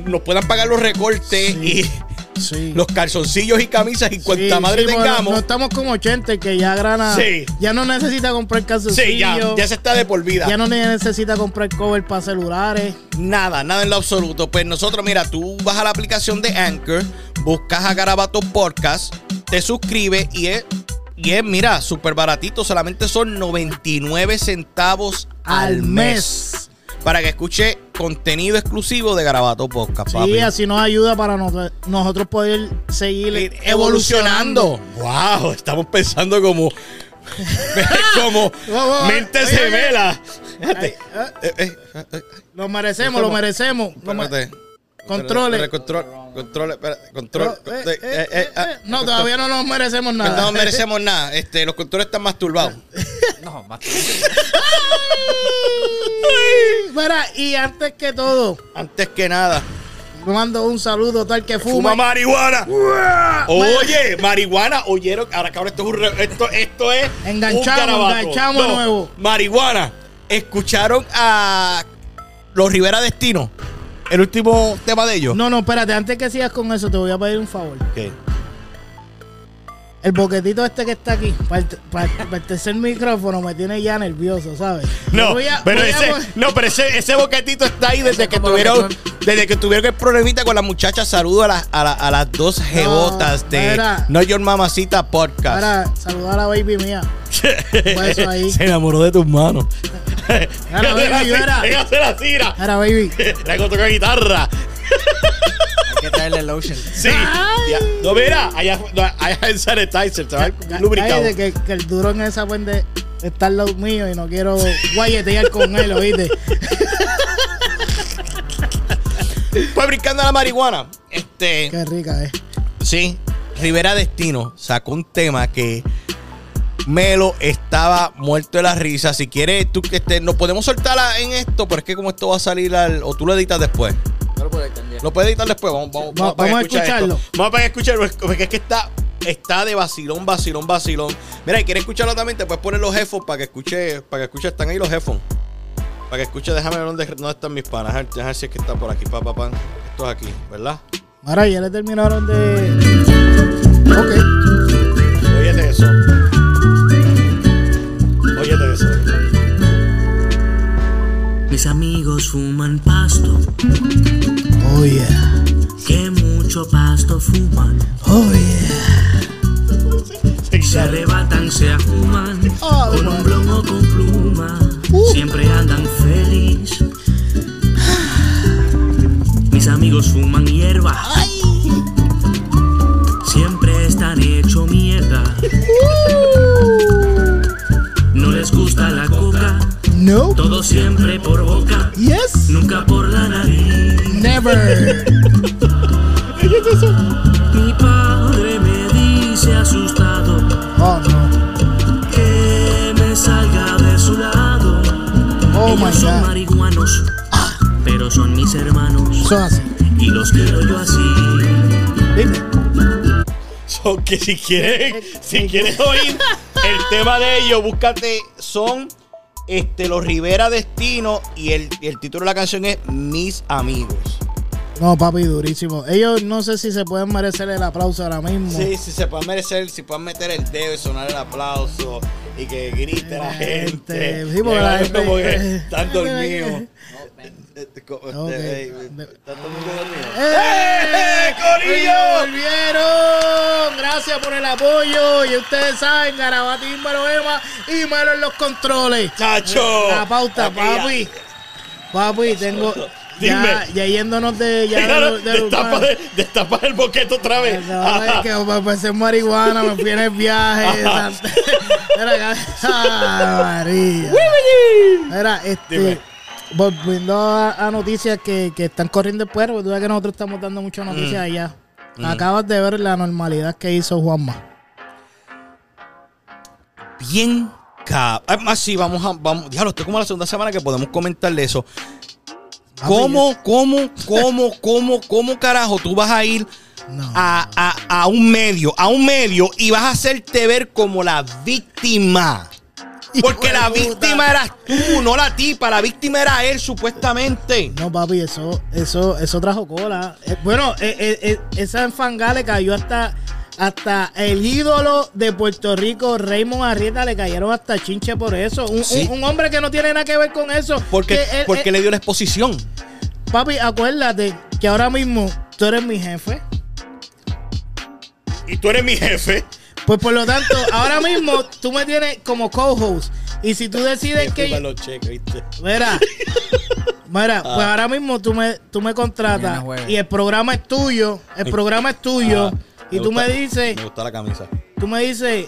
nos puedan pagar los recortes
Sí.
y
Sí.
los calzoncillos y camisas y cuanta
Sí,
madre tengamos.
No estamos como 80 que ya grana.
Sí.
Ya no necesita comprar calzoncillos.
sí, ya, ya se está de por vida.
Ya no necesita comprar cover para celulares.
Nada, nada en lo absoluto. Pues nosotros, mira, tú vas a la aplicación de Anchor, buscas a Garabato Podcast, te suscribes y es, y es mira, súper baratito. Solamente son 99 centavos al, mes. Para que escuche contenido exclusivo de Garabato Podcast,
Sí,
papi.
así nos ayuda para nos- nosotros poder seguir
Ir
evolucionando.
evolucionando. Wow, estamos pensando como. (laughs) como. Fíjate.
Ay, ah,
Eh, eh, eh,
Lo merecemos, lo merecemos.
Espérate.
Controle.
Espérate, Control, control.
Eh, eh,
eh, eh,
eh,
ah,
eh, No,
control.
todavía no nos merecemos nada.
no merecemos nada. Este, los controles están masturbados. (laughs)
No, más (laughs)
Mira, y antes que todo,
Antes que nada,
mando un saludo tal que
fuma
fuma.
marihuana. Oye, marihuana, oyeron. Ahora cabrón, esto es un re- esto, esto es.
Enganchamos,
un
enganchamos
No,
nuevo.
Marihuana. Escucharon a los Rivera Destino. El último tema de ellos.
No, no, espérate, antes que sigas con eso, te voy a pedir un favor.
¿Qué?
El boquetito este que está aquí, para el, para- para el tercer micrófono, me tiene ya nervioso, ¿sabes?
No,
Voy a-
pero
a
ese, no, pero ese, ese boquetito está ahí desde que tuvieron, desde que tuvieron el problemita con la muchacha. Saludo a, las- a, la- a las dos jebotas de
mira.
No Your Mamacita Podcast.
Para saludar a la baby mía. (laughs) ahí.
Se enamoró de tus manos.
Mira, baby, mira.
Déjase la tira.
Era baby.
La que toca guitarra.
Hay que traerle lotion.
Sí. Ya. No, mira, allá, no, allá el sanitizer, se va el lubricado.
cállate, que, que el duro en esa puede estar al lado mío y no quiero guayetear con él, ¿oíste? (laughs)
Pues brincando a la marihuana. Este.
Qué rica, eh.
Sí, Rivera Destino sacó un tema que Melo estaba muerto de la risa. Si quieres, tú que este, nos podemos soltarla en esto, pero es que como esto va a salir al. O tú lo editas después.
No lo puedo entender.
Lo puedes editar después. Vamos, vamos,
vamos a
escuchar
escucharlo.
esto. Vamos para que escucharlo. Porque es que está, está de vacilón, vacilón, vacilón. Mira, y quieres escucharlo también, te puedes poner los headphones para que escuche, para que escuche, están ahí los headphones. Para que escuche, déjame ver dónde, dónde están mis panas. Déjame déjame ver si es que está por aquí, pa, pa, pa. Esto es aquí, ¿verdad?
Ahora ya le terminaron de. Ok.
Óyete eso.
Mis amigos fuman pasto,
Oh yeah.
que mucho pasto fuman.
Oh yeah.
Se arrebatan, se afuman,
Oh,
con un blon o con pluma. Siempre andan feliz. Mis amigos fuman Siempre por boca,
Yes.
nunca por la nariz.
Never. (laughs)
Mi padre me dice asustado
Oh, no.
que me salga de su lado.
Oh, my
Ellos son
God.
marihuanos, pero son mis hermanos
Eso es así.
y los quiero yo así.
Dime.
So, que si quieres, si quieres oír el tema de ellos, búscate, son este, los Rivera Destino y el, el título de la canción es Mis Amigos.
No, papi, durísimo. Ellos no sé si se pueden merecer el aplauso ahora mismo.
Sí, si se pueden merecer, si pueden meter el dedo y sonar el aplauso y que grite la gente.
Sí, porque la gente-
dormidos.
Ok.
¿Están dormidos?
¡Eh!
¡Corillo!
¡Volvieron! Gracias por el apoyo. Y ustedes saben, Garabatín, Melo Ema y Melo en los controles.
¡Chacho!
La pauta, papi. Papi, tengo.
Dime.
ya yéndonos de. Ya de, de-
destapa, de- destapa el boquete otra vez.
No, es que me empecé marihuana, me fui en el viaje. (laughs) Era (laughs) María. Era este.
Dime.
Volviendo a, a noticias que, que están corriendo después, porque tú que nosotros estamos dando muchas noticias
Mm.
allá. Acabas de ver la normalidad que hizo Juanma.
bien Además, sí, vamos a. Vamos, diablo, esto es como la segunda semana que podemos comentarle eso. ¿Cómo, cómo, cómo, (laughs) cómo, cómo carajo tú vas a ir
No.
a, a- a un medio, a un medio y vas a hacerte ver como la víctima? (laughs) Porque la víctima eras tú, no la tipa. La víctima era él, supuestamente.
No, papi, eso, eso, eso trajo cola. Eh, bueno, eh, eh, esa enfangada le cayó hasta, hasta el ídolo de Puerto Rico, Raymond Arrieta, le cayeron hasta chinche por eso. Un,
Sí.
un- un hombre que no tiene nada que ver con eso.
Porque,
Que él-
porque
él-
le dio la exposición.
Papi, acuérdate que ahora mismo tú eres mi jefe.
Y tú eres mi jefe.
Pues por lo tanto, ahora mismo tú me tienes como co-host. Y si tú decides que...
Firma los cheques, ¿viste?
Mira, mira,
Ah.
pues ahora mismo tú me, tú me contratas y el programa es tuyo, el programa es tuyo
Ah,
y tú
gusta-
me dices,
Me gusta la camisa.
tú me dices,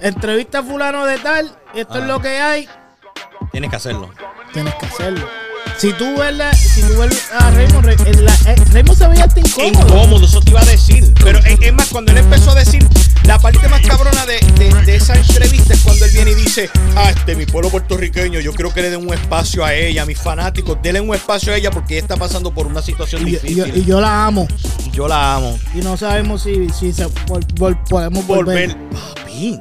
entrevista a fulano de tal, esto es
Ah.
lo que hay,
Tienes que hacerlo.
tienes que hacerlo. Si tú ves, la- si tú ves a Raymond, la- eh, Raymond se veía hasta incómodo.
Incómodo, eso te iba a decir. Pero es, más, cuando él empezó a decir, la parte más cabrona de, de- de esa entrevista es cuando él viene y dice, ah, este, mi pueblo puertorriqueño, yo quiero que le den un espacio a ella, a mis fanáticos, denle un espacio a ella porque ella está pasando por una situación
Y, yo- y yo,
difícil.
y yo la amo
Y yo la amo.
y no sabemos si, si se, vol- vol- podemos volver.
Volver. Papi,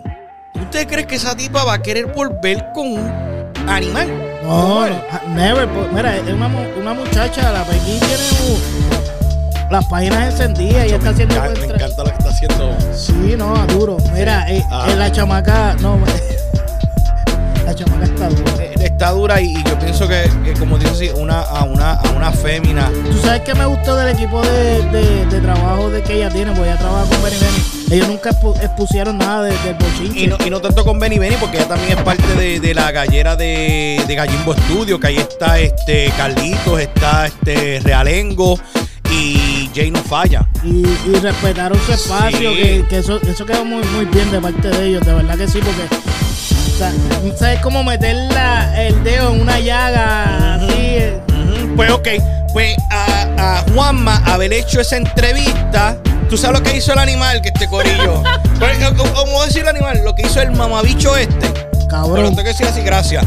¿usted crees que esa tipa va a querer volver con un animal?
No, no, ah, never. Mira, es una, una muchacha, la Pekín tiene un- las páginas encendidas y está haciendo
Me encanta lo que está haciendo.
Sí, no, duro. Mira, eh,
Ah.
eh, la chamaca, no, la chamaca está dura.
Eh, Está dura y, y yo pienso que, que como dice así, una, a, una, a una fémina.
Tú sabes que me gustó del equipo de, de- de trabajo de que ella tiene, porque ella trabaja con Benny Benny. Ellos nunca expu- expusieron nada de- del bochinche.
Y no, y no tanto con Benny Benny, porque ella también es parte de, de la gallera de, de Gallimbo Studio, que ahí está este Carlitos, está este Realengo y Jay no falla.
y, y respetaron su espacio,
Sí.
que, que eso, eso quedó muy, muy bien de parte de ellos, de verdad que sí, porque sea, ¿sabes cómo meter la- el dedo en una llaga así? eh?
Pues ok, pues a, a Juanma haber hecho esa entrevista, ¿tú sabes lo que hizo el animal que este corillo? (laughs) Pues, ¿Cómo cómo decir el animal? Lo que hizo el mamabicho este. Pero
Cabrón.
tengo que decir así, gracias.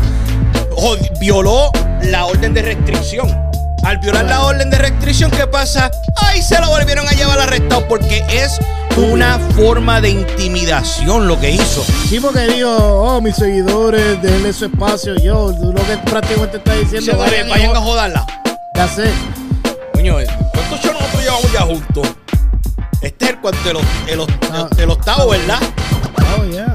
Violó la orden de restricción. Al violar la orden de restricción, ¿qué pasa? Ay, se lo volvieron a llevar arrestado porque es una forma de intimidación lo que hizo.
Sí, porque digo, oh, mis seguidores, denle su espacio. Yo, lo que prácticamente está diciendo,
Dice,
vayan,
vayan a jodarla.
ya sé.
Coño, ¿cuántos shows nosotros llevamos ya juntos? Este es el cuarto, el, el, el, el octavo, ¿verdad?
Oh, yeah.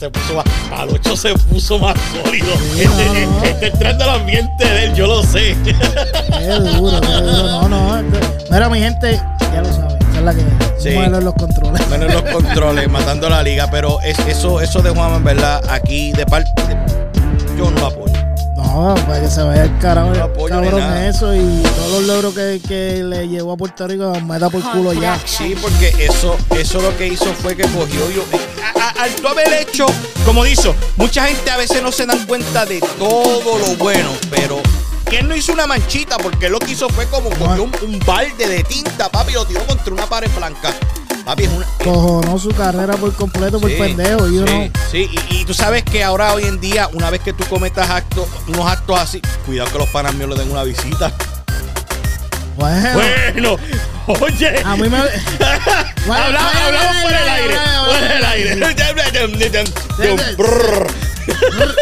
Se puso más, al 8 se puso más sólido.
Sí,
este,
no, no.
este entrando al ambiente de él, yo lo sé.
Qué duro, qué duro. No, no. este- Mira, mi gente, ya lo saben. Esa es la que
Sí.
mueve los controles.
Menos los controles, matando la liga, pero es, eso, eso de Juan, en verdad, aquí de parte, yo no lo apoyo.
No, para que se vaya el carajo,
No apoyo
cabrón eso y todos los logros que, que le llevó a Puerto Rico me da por culo ya.
Sí, porque eso, eso lo que hizo fue que cogió yo. a- a- al tú haber hecho, como dice, mucha gente a veces no se dan cuenta de todo lo bueno, pero que él no hizo una manchita, porque lo que hizo fue como cogió un, un balde de tinta, papi, y lo tiró contra una pared blanca. Papi, es una.
Cojonó su carrera por completo por
Sí,
pendejo. Y
sí, sí, y, y tú sabes que ahora hoy en día, una vez que tú cometas actos, unos actos así, cuidado que los panas míos le den una visita.
bueno,
Bueno, oye.
a mí me. (laughs)
Hablamos, hablamos por el aire. Por el aire. (laughs)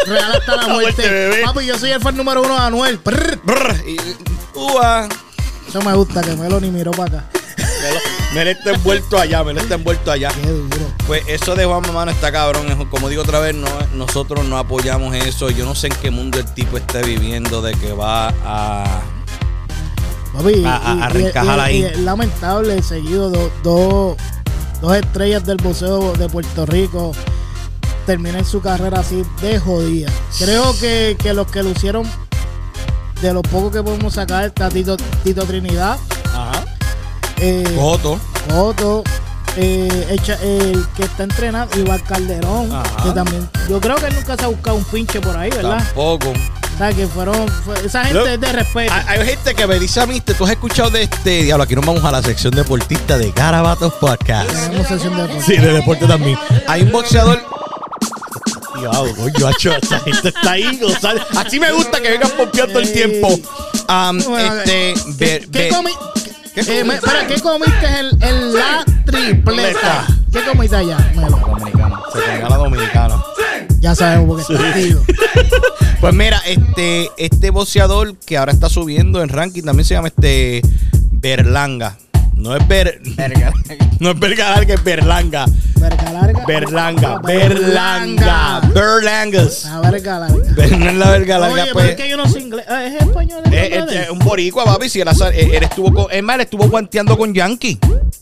Real hasta la (laughs)
Muerte.
Papi, yo soy el fan número uno de Anuel. Prr.
brrr. Y, ua.
Eso me gusta, que Meloni miró para acá.
Me lo está envuelto allá, me lo está envuelto allá.
Qué duro.
Pues eso de Juan Mamá no está cabrón. Como digo otra vez, no, nosotros no apoyamos eso. Yo no sé en qué mundo el tipo esté viviendo de que va a.
Papi,
A-
y-
reencajar ahí.
y es lamentable, seguido do- do- dos estrellas del boxeo de Puerto Rico terminen su carrera así de jodida. Creo que, que los que lucieron, de lo poco que podemos sacar, está Tito, Tito Trinidad. Eh,
Coto.
Otto, eh, el que está entrenando, Iván Calderón,
Ajá.
que también, yo creo que nunca se ha buscado un pinche por ahí, ¿verdad?
Tampoco.
O sea, que fueron, fue- esa gente es de respeto.
Hay, hay gente que me dice a mí, ¿tú has escuchado de este? Diablo, aquí nos vamos a la sección deportista de Garabatos Podcast.
Tenemos sesión de deporte.
Sí, de deporte también. Hay un boxeador. Acho, esa gente está ahí gozando. Así me gusta que vengan pompeando el tiempo. Um,
Bueno,
este,
¿Qué,
ver-
qué
ver-
comi-
¿Qué
eh, me- espera, ¿qué comiste en, en la tripleta? ¿Qué comiste allá? Melo?
Dominicano.
Se comió a la dominicana.
Ya sabemos porque está activo. (laughs)
Pues mira, este, este boxeador que ahora está subiendo en ranking también se llama este Berlanga. No es Ber,
Verga. (laughs)
no es Verga larga, es Berlanga.
Verga larga.
Berlanga, Berlanga, Berlangas.
Ah, verga larga.
No es la verga larga,
Oye, pero
pues.
es que yo no sé inglés. Ah, ¿Es español?
Eh,
nombre de
eh,
él?
un boricua, papi. Si él, asa- eh, él estuvo con, es más, él estuvo guanteando con Yankee.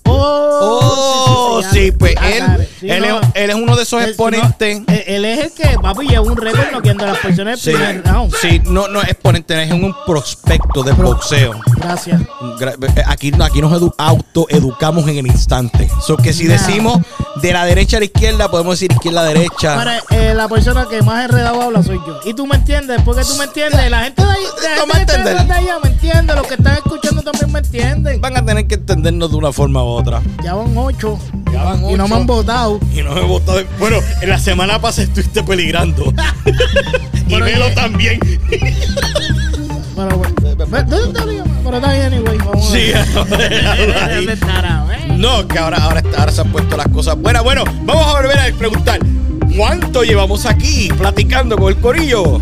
Oh,
Oh, sí, pues
Ah,
él.
Sí,
él,
no.
es, él es uno de esos exponentes.
no, él, él es el que, papi, lleva un récord noqueando a las personas
Sí,
primer round.
sí, no, no es exponente, es un prospecto
Pro-
boxeo.
Gracias.
Gra- eh, Aquí, aquí nos edu- autoeducamos en el instante. So que si
Nah.
decimos de la derecha a la izquierda, podemos decir izquierda a la derecha.
Para, eh, la persona que más enredado habla soy yo. Y tú me entiendes, porque tú me entiendes. La gente de ahí, la gente de allá me entiende. Los que están escuchando también me entienden.
Van a tener que entendernos de una forma u otra.
Ya van ocho.
Ya van
Y no
ocho.
me han votado.
Y no me he votado. Bueno, en la semana pasada estuviste peligrando. (laughs) y
Pero
Melo
que-
también.
Pero, ¿Dónde está? Pero bien, anyway. Vamos a
Sí. (laughs) (laughs) No, que ahora, ahora, ahora se han puesto las cosas buenas. Bueno, vamos a volver a preguntar. ¿Cuánto llevamos aquí platicando con el corillo?
Como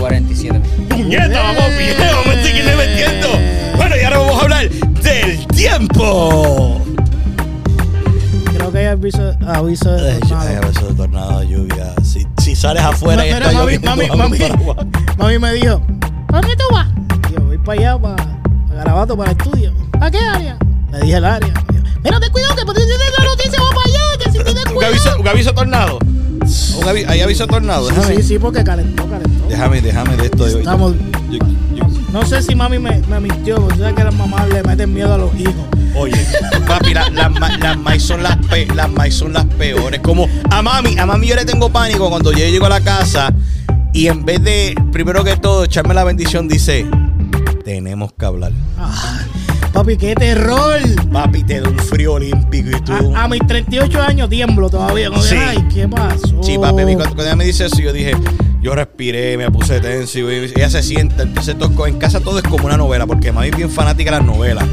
47 minutos.
¡Puñeta! Vamos bien, ahora vamos a hablar del tiempo.
Creo que hay aviso, aviso de tornado.
veces de tornado, lluvia. Si, si sales afuera y
Mira,
está
mami,
lloviendo,
mami, mami, mami me dijo, ¿a dónde tú vas? Y yo voy para allá, para, para Garabato, para el estudio. ¿A qué área? Le dije el área. Mira, ten cuidado, que por tienes la noticia, va para allá, que si tienes
¿Un
cuidado.
aviso, un aviso tornado? Un avi- ¿Hay aviso tornado?
Sí,
Déjame,
sí, sí, porque calentó, calentó.
déjame, déjame de esto.
Estamos-
yo- yo-
No sé si mami me, me mintió, porque tú sabes que las mamás le meten miedo a los hijos.
Oye, papi, la- las ma- las maíz son las, pe- las maíz son las peores. Como a mami, a mami yo le tengo pánico cuando yo llego a la casa y en vez de, primero que todo, echarme la bendición, dice, tenemos que hablar.
Ah, papi, qué terror.
Papi, te da un frío olímpico y tú...
A, a mis 38 años tiemblo todavía. Como
Sí.
Ay, ¿qué pasó?
Sí, papi, cuando, cuando ella me dice eso, yo dije, yo respiré, me puse tenso y ella se sienta. Entonces, todo- en casa todo es como una novela, porque mami es bien fanática de las novelas.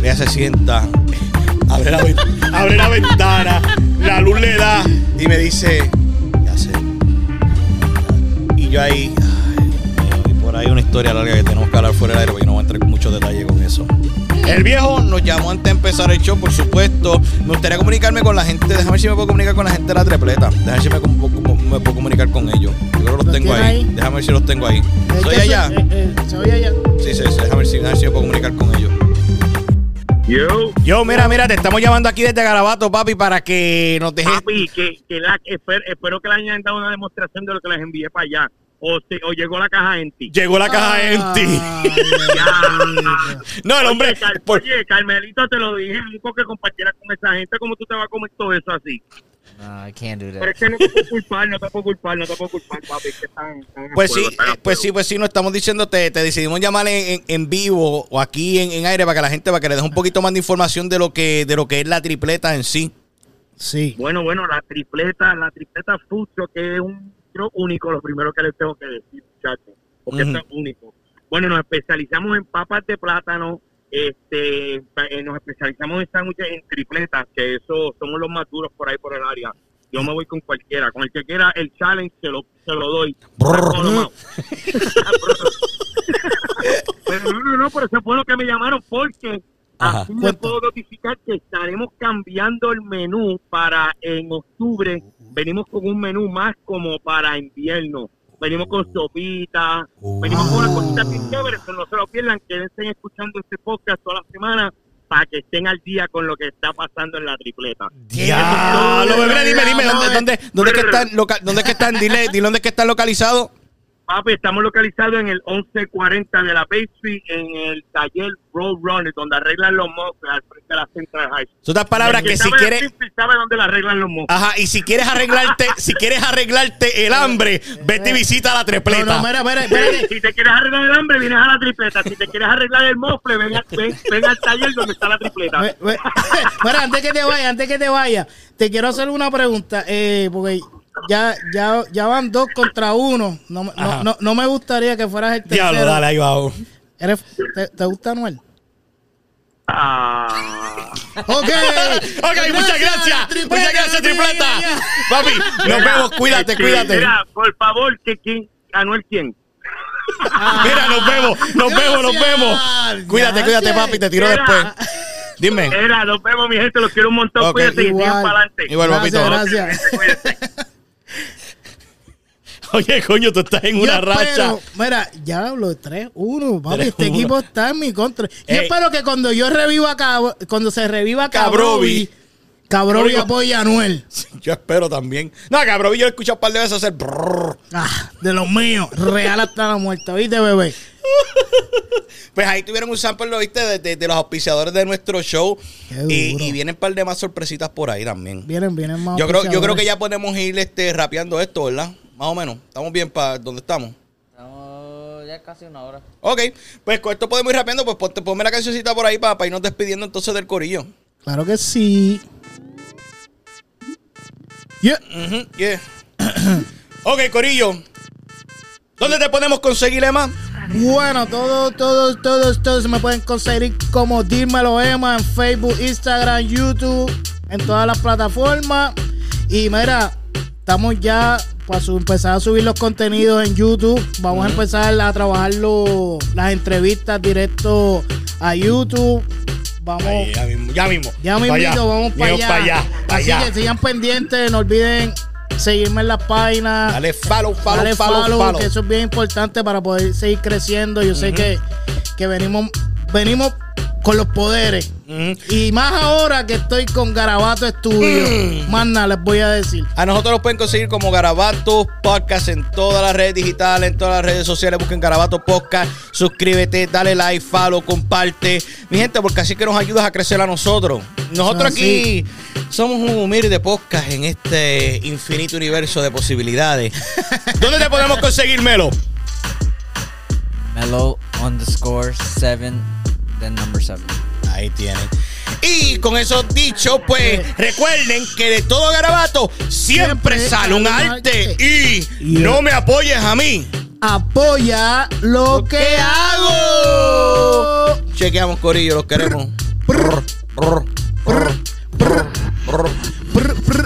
Ella se sienta, abre la, abre la ventana, la luz le da y me dice, ya sé. Y yo ahí, ay, por ahí una historia larga que tenemos que hablar fuera del aire, porque no voy a entrar en muchos detalles con eso. El viejo nos llamó antes de empezar el show, por supuesto. Me gustaría comunicarme con la gente. Déjame ver si me puedo comunicar con la gente de la trepleta. Déjame ver si me, puedo comunicar con ellos. Yo creo que los
¿Los
tengo ahí.
ahí?
Déjame ver si los tengo ahí.
Es
¿Soy allá?
Se, eh, eh, se oye allá.
Sí, sí, sí. Déjame ver si, déjame ver si me puedo comunicar con ellos.
Yo,
Yo, mira, mira, te estamos llamando aquí desde Garabato, papi, para que nos dejes.
papi, que, que la, espero, espero que le hayan dado una demostración de lo que les envié para allá. O, se, o llegó la caja en ti.
Llegó la caja empty. (laughs) No, el hombre.
Oye, Car-
por-
oye, Carmelito, te lo dije, único que compartiera con esa gente, ¿cómo tú te vas a comer todo eso así?
No, I can't do
Pero
that.
es que no te puedo culpar, no te puedo culpar, no te puedo culpar, papi, que están, están
Pues sí, pues sí, pues sí, nos estamos diciendo, te, te decidimos llamar en, en- en vivo o aquí en, en aire para que la gente, para que le des un poquito más de información de lo que, de lo que es la tripleta en sí.
Sí.
Bueno, bueno, la tripleta, la tripleta Fucho, que es un único, lo primero que les tengo que decir, muchachos, porque
Ujú.
esto es único. Bueno, nos especializamos en papas de plátano, este, eh, nos especializamos en sándwiches en tripletas, que eso somos los más duros por ahí por el área. Yo me voy con cualquiera, con el que quiera el challenge se lo, se lo doy.
Brr. (laughs)
No, no, no. Pero no, no, no, por eso fue lo que me llamaron, porque
Ajá.
así me puedo notificar que estaremos cambiando el menú para en octubre. Venimos con un menú más como para invierno. Venimos con sopita, venimos con una cosita bien chévere, pero no se lo pierdan, quédense escuchando este podcast toda la semana para que estén al día con lo que está pasando en la tripleta.
Bebé, dime, dime, ¿dónde, dónde, dónde es que están, loca- dónde es que están, dile, dile dónde es que están localizados.
Papi, estamos localizados en el 1140 de la Bay Street, en el taller Road Runner, donde arreglan los mofles al frente de la Central High.
Son otras palabras
El
que si quieres,
Springfield sabe dónde le arreglan los mofles.
ajá, y si quieres arreglarte, si quieres arreglarte el hambre, vete y visita la
No,
tripleta.
no, mira, mira, espérate.
Si te quieres arreglar el hambre, vienes a la tripleta. Si te quieres arreglar el mofle, ven, ven, ven al taller donde está la tripleta. (laughs)
Mira, antes que te vaya, antes que te vaya, te quiero hacer una pregunta, eh, porque ya, ya, ya van dos contra uno. No, no, no, no me gustaría que fueras el tercero.
Diablo, dale, ahí va.
Eres- te, te gusta Anuel?
Ah.
Ok. (laughs)
Ok, muchas gracias.
tripleta,
Muchas gracias, tripleta. Papi, nos vemos. Cuídate, cuídate.
Mira, por favor, que quién, Anuel quién. (laughs)
Mira, nos vemos, nos vemos, nos vemos. Cuídate, cuídate, papi, te tiro
Mira.
después. Dime.
Era, nos vemos, mi gente, los quiero un montón.
Ok.
Cuídense y sigan
Igual.
para adelante.
Igual,
Gracias,
papito.
gracias.
Oye, coño, tú estás en
Yo
una
espero-
racha.
Mira, ya hablo de 3-1, papi.
3-1.
Este equipo está en mi contra. Yo
Ey.
espero que cuando yo reviva cuando se reviva
Cabrovi.
Cabrovi, Cabrovi
Cabrovi.
apoye a Anuel.
Yo espero también. No, cabrón, yo he escuchado un par de veces hacer. brrr.
Ah, de los míos. Real hasta la muerte. ¿Viste, bebé? (laughs)
Pues ahí tuvieron un sample, lo viste, de, de- de los auspiciadores de nuestro show. Y, y vienen un par de más sorpresitas por ahí también.
Vienen, vienen más.
Yo creo, yo creo que ya podemos ir este, rapeando esto, ¿verdad? Más o menos. Estamos bien para donde estamos.
Estamos ya casi una hora.
Ok, pues con esto podemos ir rapeando. Pues ponte, ponme la cancioncita por ahí para, irnos despidiendo entonces del corillo.
Claro que sí. Yeah.
Yeah. (clears throat) ok, corillo. ¿Dónde te podemos conseguir, Emma?
Bueno, todos, todos, todos, todos me pueden conseguir como Dímelo Emma en Facebook, Instagram, YouTube, en todas las plataformas. Y mira, estamos ya para su- empezar a subir los contenidos en YouTube. Vamos a empezar a trabajar lo- las entrevistas directo a YouTube. Vamos.
Ahí, ya mismo, ya mismo.
Ya
allá.
vamos para allá. Así
allá.
que sigan pendientes, no olviden seguirme en las páginas.
Dale follow, follow,
Dale
follow,
follow,
follow.
que eso es bien importante para poder seguir creciendo. Yo sé que, que venimos, venimos con los poderes. Y más ahora que estoy con Garabato Estudio.
Mm.
Más nada les voy a decir.
A nosotros los pueden conseguir como Garabato Podcast en todas las redes digitales, en todas las redes sociales. Busquen Garabato Podcast, suscríbete, dale like, follow, comparte. Mi gente, porque así que nos ayudas a crecer a nosotros. Nosotros aquí somos un humilde podcast en este infinito universo de posibilidades. (laughs) ¿Dónde te podemos conseguir, Melo?
Melo underscore 7 number seven.
Ahí tienen. Y con eso dicho, pues recuerden que de todo garabato siempre, sale un arte. Y no me apoyes a mí.
Apoya lo, que, hago.
Chequeamos, Corillo, los queremos. Brr, brr, brr,